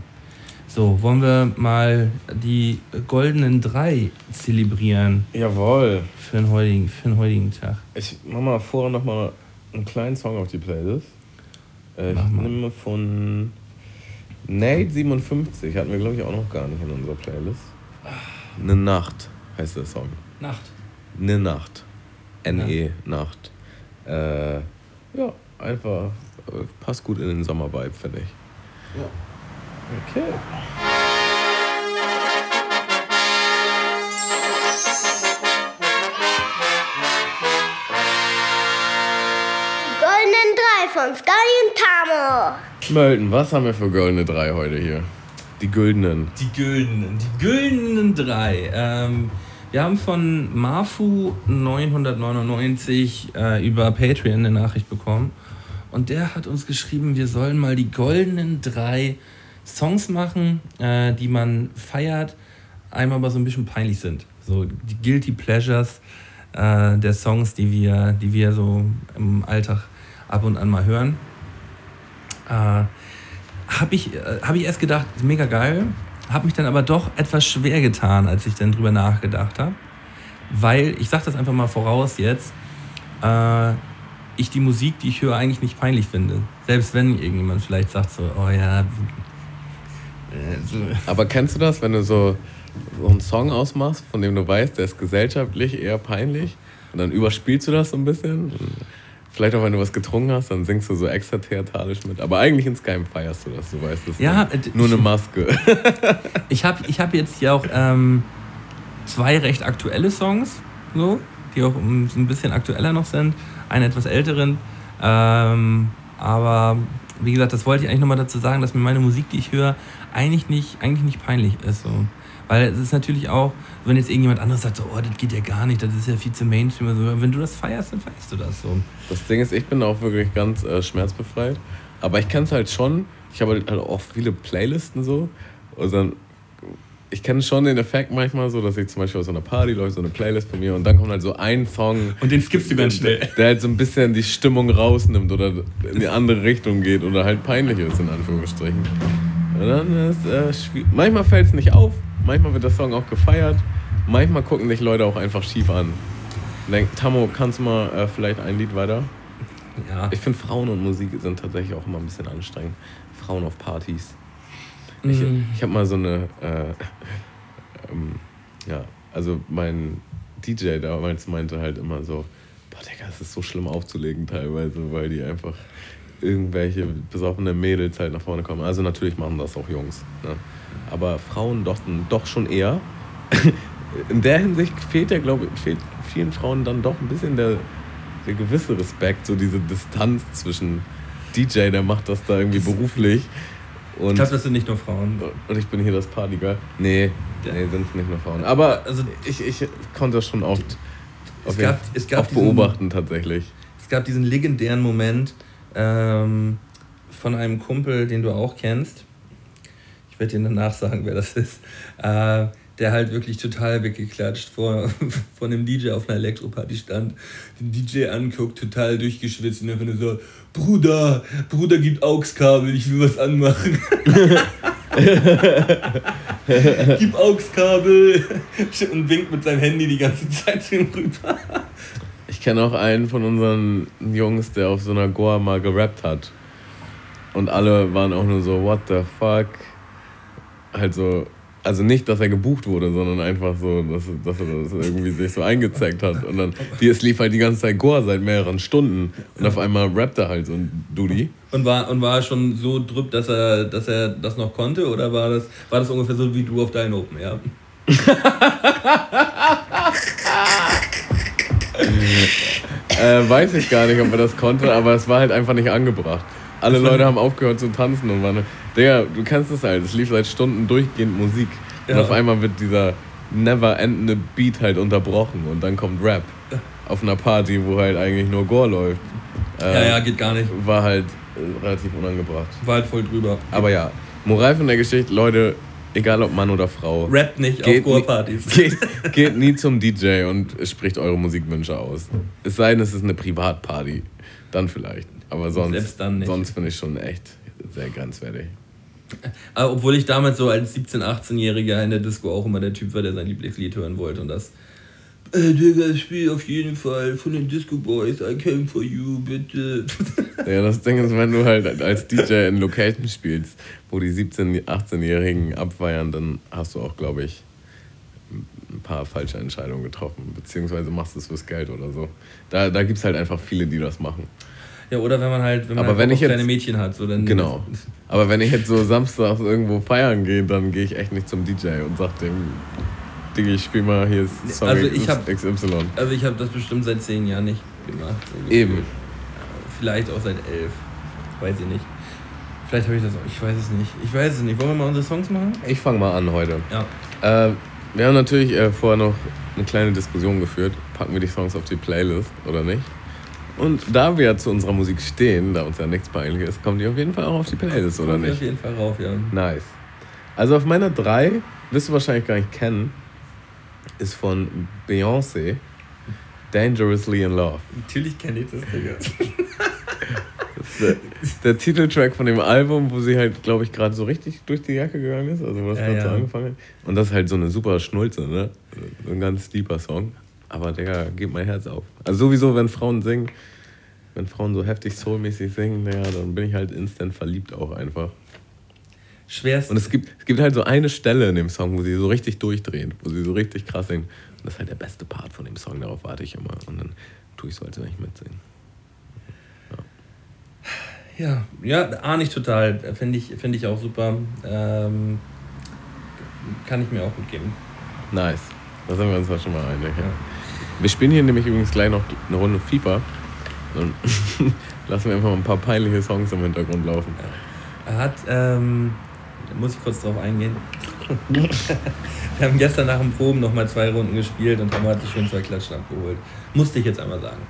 So, wollen wir mal die goldenen drei zelebrieren? Jawohl. Für den heutigen, für den heutigen Tag. Ich mach mal vorher noch mal einen kleinen Song auf die Playlist. Äh, ich nehme von Nate 57 hatten wir, glaube ich, auch noch gar nicht in unserer Playlist. Eine Nacht heißt der Song. Nacht. Eine Nacht. N-E, ja. Nacht. Äh, ja, einfach äh, passt gut in den Sommervibe, finde ich. Ja. Okay. Goldenen drei von Sky und Tamo. Melton, was haben wir für goldene drei heute hier? Die güldenen. Die güldenen, die güldenen drei. Ähm, wir haben von Marfu 999 äh, über Patreon eine Nachricht bekommen. Und der hat uns geschrieben, wir sollen mal die goldenen drei Songs machen, äh, die man feiert, einmal aber so ein bisschen peinlich sind. So die Guilty Pleasures äh, der Songs, die wir, die wir so im Alltag ab und an mal hören. Äh, habe ich, äh, hab ich erst gedacht, mega geil, habe mich dann aber doch etwas schwer getan, als ich dann drüber nachgedacht habe. Weil, ich sage das einfach mal voraus jetzt, äh, ich die Musik, die ich höre, eigentlich nicht peinlich finde. Selbst wenn irgendjemand vielleicht sagt so, oh ja. Äh. Aber kennst du das, wenn du so, so einen Song ausmachst, von dem du weißt, der ist gesellschaftlich eher peinlich und dann überspielst du das so ein bisschen? Vielleicht auch, wenn du was getrunken hast, dann singst du so extra theatralisch mit. Aber eigentlich insgeheim feierst du das, du weißt es. Ja, nur eine Maske. ich habe ich hab jetzt hier auch ähm, zwei recht aktuelle Songs, so, die auch ein bisschen aktueller noch sind. Einen etwas älteren. Ähm, aber wie gesagt, das wollte ich eigentlich nochmal dazu sagen, dass mir meine Musik, die ich höre, eigentlich nicht, eigentlich nicht peinlich ist. So. Weil es ist natürlich auch, wenn jetzt irgendjemand anderes sagt, so, oh, das geht ja gar nicht, das ist ja viel zu Mainstream. Also, wenn du das feierst, dann feierst du das so. Das Ding ist, ich bin auch wirklich ganz äh, schmerzbefreit. Aber ich kann es halt schon. Ich habe halt auch viele Playlisten so. Und dann ich kenne schon den Effekt manchmal so, dass ich zum Beispiel aus so einer Party läuft, so eine Playlist von mir und dann kommt halt so ein Song. Und den skippst du ganz schnell. Der, der halt so ein bisschen die Stimmung rausnimmt oder in die andere Richtung geht oder halt peinlich ist, in Anführungsstrichen. Und dann ist äh, schwierig. Manchmal fällt es nicht auf, manchmal wird der Song auch gefeiert, manchmal gucken sich Leute auch einfach schief an. Denk, Tammo, kannst du mal äh, vielleicht ein Lied weiter? Ja. Ich finde Frauen und Musik sind tatsächlich auch immer ein bisschen anstrengend. Frauen auf Partys. Ich, Mm. ich habe mal so eine, äh, ähm, ja, also mein DJ damals meinte halt immer so, boah Digga, es ist so schlimm aufzulegen teilweise, weil die einfach irgendwelche besoffene Mädels halt nach vorne kommen. Also natürlich machen das auch Jungs, ne? aber Frauen doch, doch schon eher. In der Hinsicht fehlt ja, glaube ich, fehlt vielen Frauen dann doch ein bisschen der, der gewisse Respekt, so diese Distanz zwischen DJ, der macht das da irgendwie beruflich. Und Ich glaube, das sind nicht nur Frauen. und ich bin hier das Partygirl. Nee, nee, sind nicht nur Frauen. Aber Also- ich, ich konnte das schon oft, Es gab- es gab oft diesen- beobachten tatsächlich. Es gab diesen legendären Moment ähm, von einem Kumpel, den du auch kennst. Ich werde dir danach sagen, wer das ist. Äh, der halt wirklich total weggeklatscht vor, von dem DJ auf einer Elektroparty stand, den DJ anguckt, total durchgeschwitzt und einfach nur so, Bruder, Bruder gibt AUX-Kabel, ich will was anmachen. Gib AUX-Kabel und winkt mit seinem Handy die ganze Zeit zu ihm rüber. Ich kenne auch einen von unseren Jungs, der auf so einer Goa mal gerappt hat. Und alle waren auch nur so, what the fuck? Halt so, also nicht, dass er gebucht wurde, sondern einfach so, dass, dass er das irgendwie sich so eingezeckt hat. Und dann, die, es lief halt die ganze Zeit Goa seit mehreren Stunden. Und auf einmal rappt er halt so ein Dudi. Und war, und war er schon so drüb, dass er, dass er das noch konnte? Oder war das, war das ungefähr so wie du auf deinen Open, ja? Äh, weiß ich gar nicht, ob er das konnte, aber es war halt einfach nicht angebracht. Alle Leute haben aufgehört zu tanzen und waren, Digga, du kennst es halt, es lief seit Stunden durchgehend Musik. Und Ja. auf einmal wird dieser never endende Beat halt unterbrochen und dann kommt Rap. Auf einer Party, wo halt eigentlich nur Gore läuft. Äh, Ja, ja, geht gar nicht. War halt äh, relativ unangebracht. War halt voll drüber. Aber ja, Moral von der Geschichte, Leute, egal ob Mann oder Frau. Rap nicht Geht auf Goa-Partys. Geht, geht nie zum DJ und spricht eure Musikwünsche aus. Es sei denn, es ist eine Privatparty. Dann vielleicht. Aber sonst, Selbst dann nicht. sonst finde ich schon echt sehr grenzwertig. Aber obwohl ich damals so als 17-, 18-Jähriger in der Disco auch immer der Typ war, der sein Lieblingslied hören wollte und das. Äh, Digga, spiel auf jeden Fall von den Disco Boys, I came for you, bitte. Ja, das Ding ist, wenn du halt als DJ in Location spielst, wo die 17-, 18-Jährigen abfeiern, dann hast du auch, glaube ich, ein paar falsche Entscheidungen getroffen. Beziehungsweise machst du es fürs Geld oder so. Da, da gibt es halt einfach viele, die das machen. Ja, oder wenn man halt, wenn man Aber halt wenn auf kleine jetzt- Mädchen hat, so dann. Genau. Aber wenn ich jetzt so samstags irgendwo feiern gehe, dann gehe ich echt nicht zum DJ und sag dem, Digga, ich spiel mal hier Song Also ich hab- XY. Also ich habe das bestimmt seit zehn Jahren nicht gemacht. so Eben. Vielleicht auch seit elf. Weiß ich nicht. Vielleicht habe ich das auch. Ich weiß es nicht. Ich weiß es nicht. Wollen wir mal unsere Songs machen? Ich fange mal an heute. Ja. Äh, wir haben natürlich äh, vorher noch eine kleine Diskussion geführt. Packen wir die Songs auf die Playlist oder nicht? Und da wir ja zu unserer Musik stehen, da uns ja nichts peinlich ist, kommen die auf jeden Fall auch auf die Playlist, oder Kommt Auf nicht? jeden Fall rauf, ja. Nice. Also auf meiner 3, wirst du wahrscheinlich gar nicht kennen, ist von Beyoncé, Dangerously in Love. Natürlich kenne ich das, Digga. Das ist der, der Titeltrack von dem Album, wo sie halt, glaube ich, gerade so richtig durch die Jacke gegangen ist, also wo das Ja, gerade so ja. angefangen hat. Und das ist halt so eine super Schnulze, ne? So ein ganz deeper Song. Aber Digga, geht mein Herz auf. Also sowieso, wenn Frauen singen, wenn Frauen so heftig soulmäßig singen, Digga, dann bin ich halt instant verliebt auch einfach. Schwerst. Und es gibt, es gibt halt so eine Stelle in dem Song, wo sie so richtig durchdrehen, wo sie so richtig krass singen. Und das ist halt der beste Part von dem Song, darauf warte ich immer. Und dann tue ich so, als wenn ich mitsingen. Ja, ja, ahne ich total. Finde ich, find ich auch super. Ähm, kann ich mir auch gut geben. Nice. Da sind wir uns ja schon mal einig. Ja. Ja. Wir spielen hier nämlich übrigens gleich noch eine Runde FIFA. Dann lassen wir einfach mal ein paar peinliche Songs im Hintergrund laufen. Er hat, ähm, muss ich kurz drauf eingehen. Wir haben gestern nach dem Proben nochmal zwei Runden gespielt und haben hat sich schon zwei Klatschen abgeholt. Musste ich jetzt einmal sagen.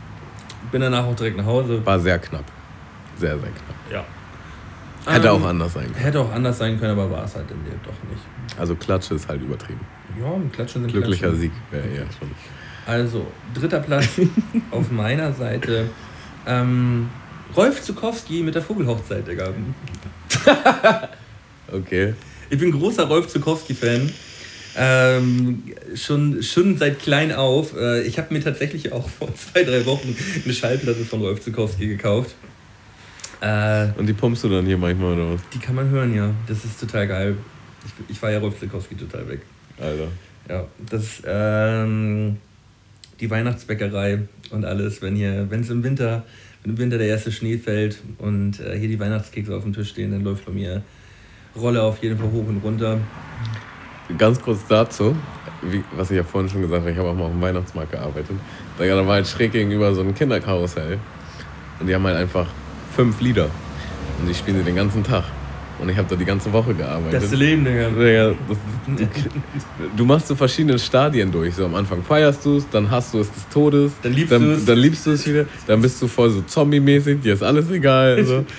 Bin danach auch direkt nach Hause. War sehr knapp. Sehr, sehr knapp. Ja. Hätte Ähm, auch anders sein können. Hätte auch anders sein können, aber war es halt in dem doch nicht. Also Klatsche ist halt übertrieben. Ja, Klatschen sind Glücklicher Klatschen. Sieg wäre ja schon. Also, dritter Platz auf meiner Seite. Ähm, Rolf Zukowski mit der Vogelhochzeit, Digga. Okay. Ich bin großer Rolf Zukowski-Fan. Ähm, schon, schon seit klein auf. Äh, ich habe mir tatsächlich auch vor zwei, drei Wochen eine Schallplatte von Rolf Zukowski gekauft. Äh, Und die pumpst du dann hier manchmal oder was? die kann man hören, ja. Das ist total geil. Ich, ich war ja Rolf Zukowski total weg. Alter. Ja, das ähm, die Weihnachtsbäckerei und alles, wenn hier, wenn es im Winter, wenn im Winter der erste Schnee fällt und äh, hier die Weihnachtskekse auf dem Tisch stehen, dann läuft bei mir Rolle auf jeden Fall hoch und runter. Ganz kurz dazu, wie, was ich ja vorhin schon gesagt habe, ich habe auch mal auf dem Weihnachtsmarkt gearbeitet. Da, war halt schräg gegenüber so ein Kinderkarussell. Und die haben halt einfach fünf Lieder. Und die spielen sie den ganzen Tag. Und ich habe da die ganze Woche gearbeitet. Das Leben, Digga. Digga, das, du, du machst so verschiedene Stadien durch. So am Anfang feierst du es, dann hast du es des Todes, Dann liebst du es. dann liebst du es wieder, dann bist du voll so Zombie-mäßig, dir ist alles egal. So.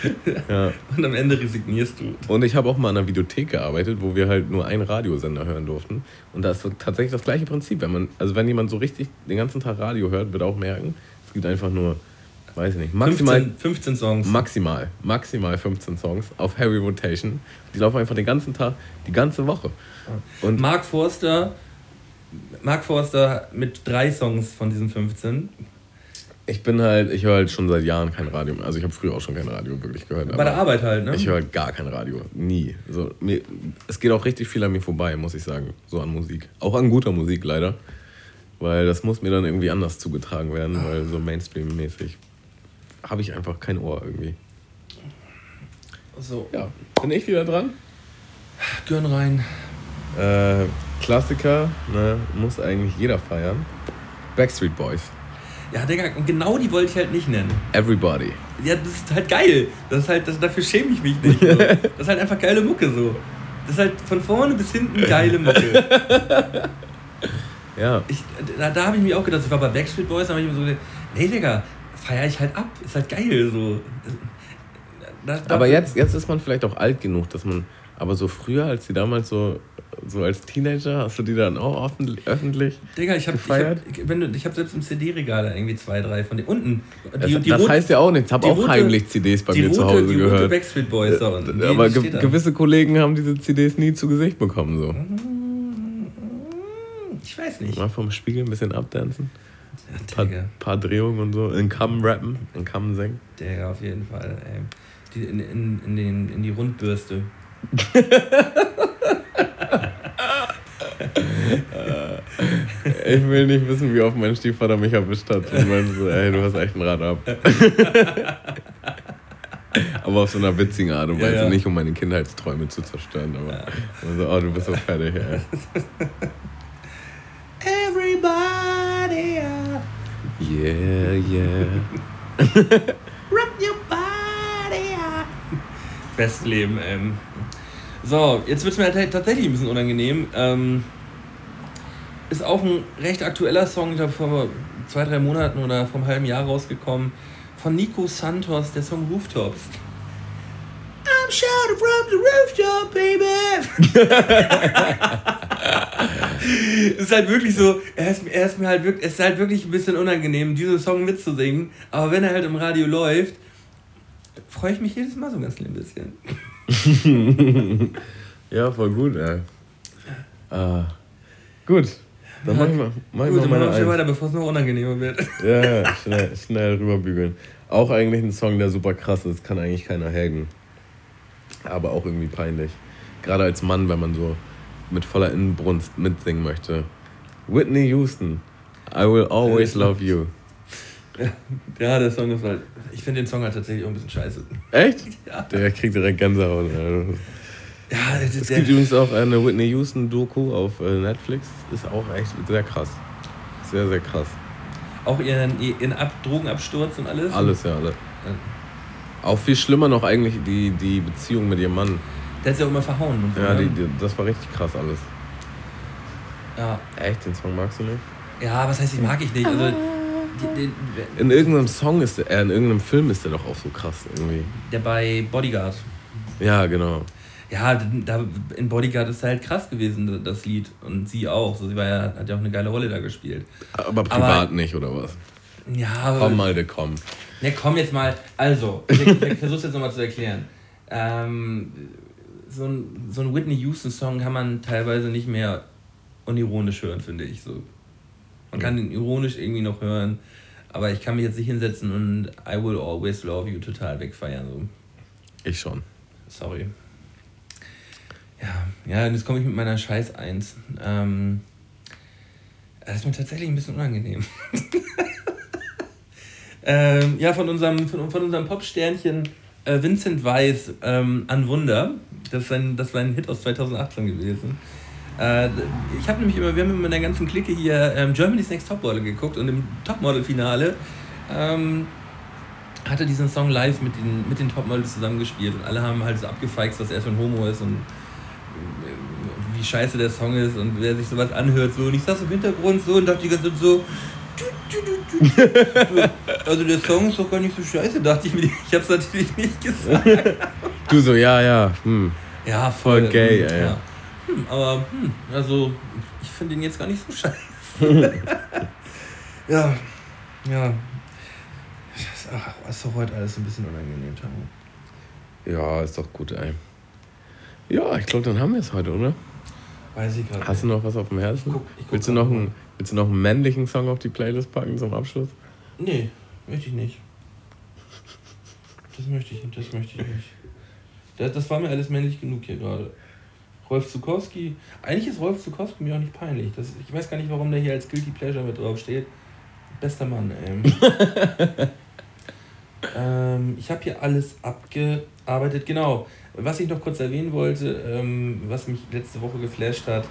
Ja. Und am Ende resignierst du. Und ich habe auch mal an einer Videothek gearbeitet, wo wir halt nur einen Radiosender hören durften. Und da ist so tatsächlich das gleiche Prinzip. Wenn man, also wenn jemand so richtig den ganzen Tag Radio hört, wird auch merken, es gibt einfach nur, weiß ich nicht, maximal 15, 15 Songs. Maximal, maximal 15 Songs auf Heavy Rotation. Die laufen einfach den ganzen Tag, die ganze Woche. Und Mark Forster, Mark Forster mit drei Songs von diesen 15. ich bin halt, ich höre halt schon seit Jahren kein Radio mehr. Also ich habe früher auch schon kein Radio wirklich gehört. Bei der Arbeit halt, ne? Ich höre halt gar kein Radio. Nie. So, mir, es geht auch richtig viel an mir vorbei, muss ich sagen. So an Musik. Auch an guter Musik leider. Weil das muss mir dann irgendwie anders zugetragen werden, weil so Mainstream-mäßig habe ich einfach kein Ohr irgendwie. so, Ja, bin ich wieder dran? Gönn rein. Äh, Klassiker, ne, muss eigentlich jeder feiern. Backstreet Boys. Ja, Digga, und genau die wollte ich halt nicht nennen. Everybody. Ja, das ist halt geil. Das ist halt, das, dafür schäme ich mich nicht. So. Das ist halt einfach geile Mucke so. Das ist halt von vorne bis hinten geile Mucke. Ja. Ich, da da habe ich mir auch gedacht, ich war bei Backstreet Boys, da habe ich mir so gedacht, nee, Digga, feier ich halt ab. Ist halt geil so. Da, da, Aber jetzt, jetzt ist man vielleicht auch alt genug, dass man. Aber so früher, als die damals so, so als Teenager, hast du die dann auch offen, öffentlich? Digga, ich habe hab, ich, wenn du- ich hab selbst im CD-Regal irgendwie zwei, drei von den unten. Das, das rot- heißt ja auch nichts. Ich habe die auch rote- heimlich CDs bei die mir rote, zu Hause die rote gehört. Backstreet Boys da unten. Die- Aber die ge gewisse Kollegen haben diese CDs nie zu Gesicht bekommen. So. Ich weiß nicht. Mal vom Spiegel ein bisschen abdancen. Ja, Paar, paar Drehungen und so. In Kamm rappen, in Kamm singen. Digga, auf jeden Fall. Ey. Die, in, in, in, den, in die Rundbürste. Ich will nicht wissen, wie oft mein Stiefvater mich erwischt hat und meinte so, ey, du hast echt ein Rad ab. aber auf so einer witzigen Art und Ja, Weise, ja. nicht um meine Kindheitsträume zu zerstören, aber so, oh, du bist so fertig, ey. Everybody, Yeah, yeah. rock your body. uh. Best Leben, ähm. So, jetzt wird es mir tat- tatsächlich ein bisschen unangenehm. Ähm, ist auch ein recht aktueller Song, ich glaube vor zwei, drei Monaten oder vor einem halben Jahr rausgekommen. Von Nico Santos, der Song Rooftops. I'm shouting from the rooftop, baby! es ist halt wirklich so, er ist, er ist mir halt wirklich, es ist halt wirklich ein bisschen unangenehm, diesen Song mitzusingen. Aber wenn er halt im Radio läuft, freue ich mich jedes Mal so ein ganz klein bisschen. Ja, voll gut, ey. Ah, gut. Dann mach ich mal, mach ich Gut, mal dann Eins. weiter, bevor es noch unangenehmer wird. Ja, ja, schnell, schnell rüberbügeln. Auch eigentlich ein Song, der super krass ist, kann eigentlich keiner hagen. Aber auch irgendwie peinlich. Gerade als Mann, wenn man so mit voller Inbrunst mitsingen möchte. Whitney Houston, I will always love you. Ja, der Song ist halt. Ich finde den Song halt tatsächlich auch ein bisschen scheiße. Echt? Ja. Der kriegt direkt Gänsehaut. Ja, das Es ist der, gibt übrigens auch eine Whitney Houston Doku auf äh, Netflix. Ist auch echt sehr krass. Sehr, sehr krass. auch ihren, ihren Ab Drogenabsturz und alles. Alles, ja, alle. Auch viel schlimmer noch eigentlich die, die Beziehung mit ihrem Mann. Der hat sich auch immer verhauen. Und so, Ja, ne? die, die, das war richtig krass alles. ja. Echt? Den Song magst du nicht? ja, was heißt, ich mag ich nicht. Also, die, die, In irgendeinem Song ist der, äh, in irgendeinem Film ist der doch auch so krass irgendwie. der bei Bodyguard. Ja, genau. Ja, da, in Bodyguard ist halt krass gewesen, das Lied. Und sie auch. So, sie war ja, hat ja auch eine geile Rolle da gespielt. Aber privat aber, nicht, oder was? Ja, aber. Komm mal, der komm. Ne, komm jetzt mal. Also, ich, ich versuch's jetzt nochmal zu erklären. Ähm, so ein, so ein Whitney Houston-Song kann man teilweise nicht mehr unironisch hören, finde ich. So. Man kann den ironisch irgendwie noch hören, aber ich kann mich jetzt nicht hinsetzen und I will always love you total wegfeiern. So. Ich schon. Sorry. Ja, ja, jetzt komme ich mit meiner Scheiß 1. Ähm, das ist mir tatsächlich ein bisschen unangenehm. ähm, ja, von unserem, von, von unserem Popsternchen äh, Vincent Weiss ähm, an Wunder. Das, ist ein, das war ein Hit aus 2018 gewesen. Äh, ich habe nämlich immer, wir haben immer in der ganzen Clique hier ähm, Germany's Next Topmodel geguckt und im Topmodel-Finale ähm, hat er diesen Song live mit den, mit den Topmodels zusammengespielt und alle haben halt so abgefeixt, dass er so ein Homo ist und wie scheiße der Song ist und wer sich sowas anhört so und ich saß im Hintergrund so und dachte die ganze Zeit so also der Song ist doch gar nicht so scheiße, dachte ich mir. Ich hab's natürlich nicht gesagt. Du so, ja, ja. Hm. Ja, voll, voll gay, ja. ja. Hm, aber, hm, also, ich finde ihn jetzt gar nicht so scheiße. ja, ja. Ach, ist doch heute alles ein bisschen unangenehm, Tamu. Ja, ist doch gut, ey. Ja, ich glaube, dann haben wir es heute, oder? Weiß ich gerade. Hast du noch was auf dem Herzen? Guck, willst, du noch einen, willst du noch einen männlichen Song auf die Playlist packen zum Abschluss? Nee, möchte ich nicht. Das möchte ich, das möchte ich nicht. Das, das war mir alles männlich genug hier gerade. Rolf Zukowski. Eigentlich ist Rolf Zukowski mir auch nicht peinlich. Das, ich weiß gar nicht, warum der hier als Guilty Pleasure mit drauf steht. Bester Mann, ey. ähm, ich habe hier alles abgearbeitet. Genau. Was ich noch kurz erwähnen wollte, ähm, was mich letzte Woche geflasht hat.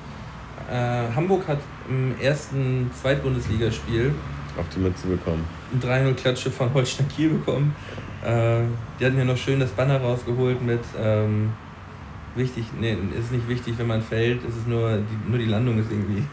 Äh, Hamburg hat im ersten Zweitbundesligaspiel auf die Mütze bekommen. Ein 3-0-Klatsche von Holstein Kiel bekommen. Äh, die hatten ja noch schön das Banner rausgeholt mit ähm, wichtig, nee, ist nicht wichtig, wenn man fällt, es ist nur die, nur die Landung ist irgendwie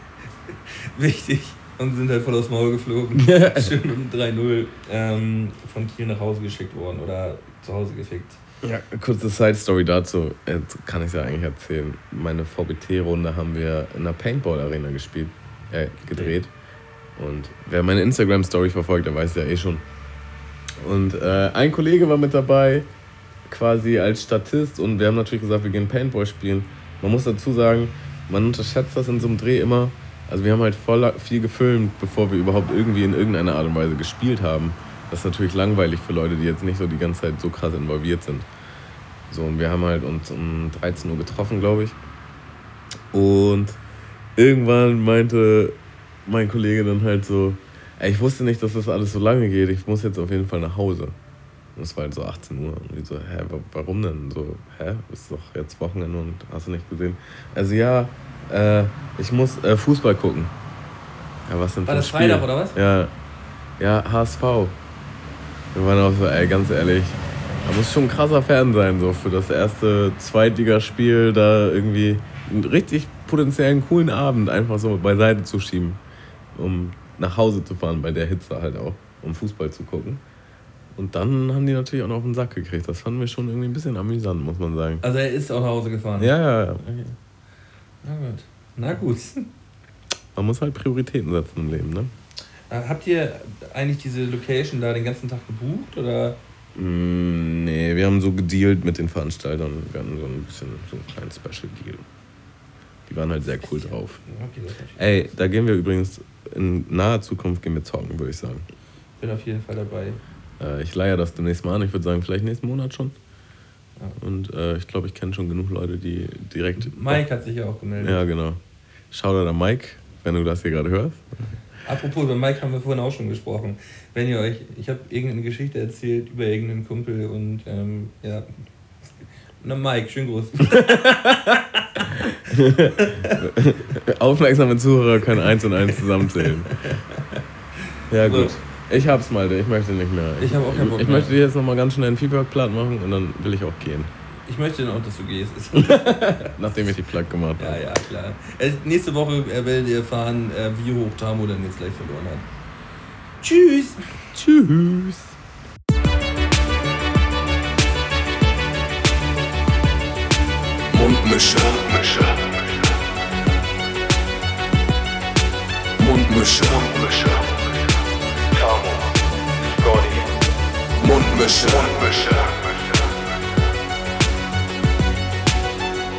wichtig und sind halt voll aufs Maul geflogen. schön um 3-0 ähm, von Kiel nach Hause geschickt worden oder zu Hause gefickt. Ja, kurze Side-Story dazu, Jetzt kann ich es ja eigentlich erzählen. Meine VBT-Runde haben wir in einer Paintball-Arena gespielt, äh, gedreht. Und wer meine Instagram-Story verfolgt, der weiß ja eh schon. Und äh, ein Kollege war mit dabei, quasi als Statist. Und wir haben natürlich gesagt, wir gehen Paintball spielen. Man muss dazu sagen, man unterschätzt das in so einem Dreh immer. Also wir haben halt voll viel gefilmt, bevor wir überhaupt irgendwie in irgendeiner Art und Weise gespielt haben. Das ist natürlich langweilig für Leute, die jetzt nicht so die ganze Zeit so krass involviert sind. So, und wir haben halt uns um 13 Uhr getroffen, glaube ich. Und irgendwann meinte mein Kollege dann halt so, ey, ich wusste nicht, dass das alles so lange geht, ich muss jetzt auf jeden Fall nach Hause. Und es war halt so 18 Uhr. Und ich so, hä, warum denn? So, hä, ist doch jetzt Wochenende und hast du nicht gesehen? Also ja, äh, ich muss äh, Fußball gucken. Ja, was denn War das Spiel? Freitag oder was? Ja, ja, HSV. Wir waren auch so, ey, ganz ehrlich, da muss schon ein krasser Fan sein, so für das erste Zweitligaspiel da irgendwie einen richtig potenziellen coolen Abend einfach so beiseite zu schieben um nach Hause zu fahren bei der Hitze halt auch, um Fußball zu gucken. Und dann haben die natürlich auch noch auf den Sack gekriegt. Das fanden wir schon irgendwie ein bisschen amüsant, muss man sagen. Also er ist auch nach Hause gefahren? Ja, ja, ja. Okay. Na gut. Na gut. Man muss halt Prioritäten setzen im Leben, ne? Äh, habt ihr eigentlich diese Location da den ganzen Tag gebucht oder? Mm, nee, wir haben so gedealt mit den Veranstaltern. Wir hatten so ein bisschen so einen kleinen Special Deal. Die waren halt sehr cool drauf. Ey, da gehen wir übrigens in naher Zukunft gehen wir zocken, würde ich sagen. Bin auf jeden Fall dabei. Äh, ich leihe das demnächst mal an. Ich würde sagen, vielleicht nächsten Monat schon. Ja. Und äh, ich glaube, ich kenne schon genug Leute, die direkt. Mike hat sich ja auch gemeldet. Ja, genau. Schau da Mike, wenn du das hier gerade hörst. Apropos, über Mike haben wir vorhin auch schon gesprochen. Wenn ihr euch, ich habe irgendeine Geschichte erzählt über irgendeinen Kumpel und ähm, ja. Na Mike, schön groß. Aufmerksame Zuhörer können eins und eins zusammenzählen. Ja, gut. Ich hab's mal, ich möchte nicht mehr. Ich, habe auch keinen Bock Ich mehr. möchte dir jetzt nochmal ganz schnell einen Feedback platt machen und dann will ich auch gehen. Ich möchte dann auch, dass du gehst. Nachdem ich die Plug gemacht habe. Ja, ja, klar. Äh, nächste Woche äh, werdet ihr erfahren, äh, wie hoch Tamo dann jetzt gleich verloren hat. Tschüss. Tschüss. Mundmische. Mundmische. Mundmische. Tamo. Scotty. Mundmische. Mundmische.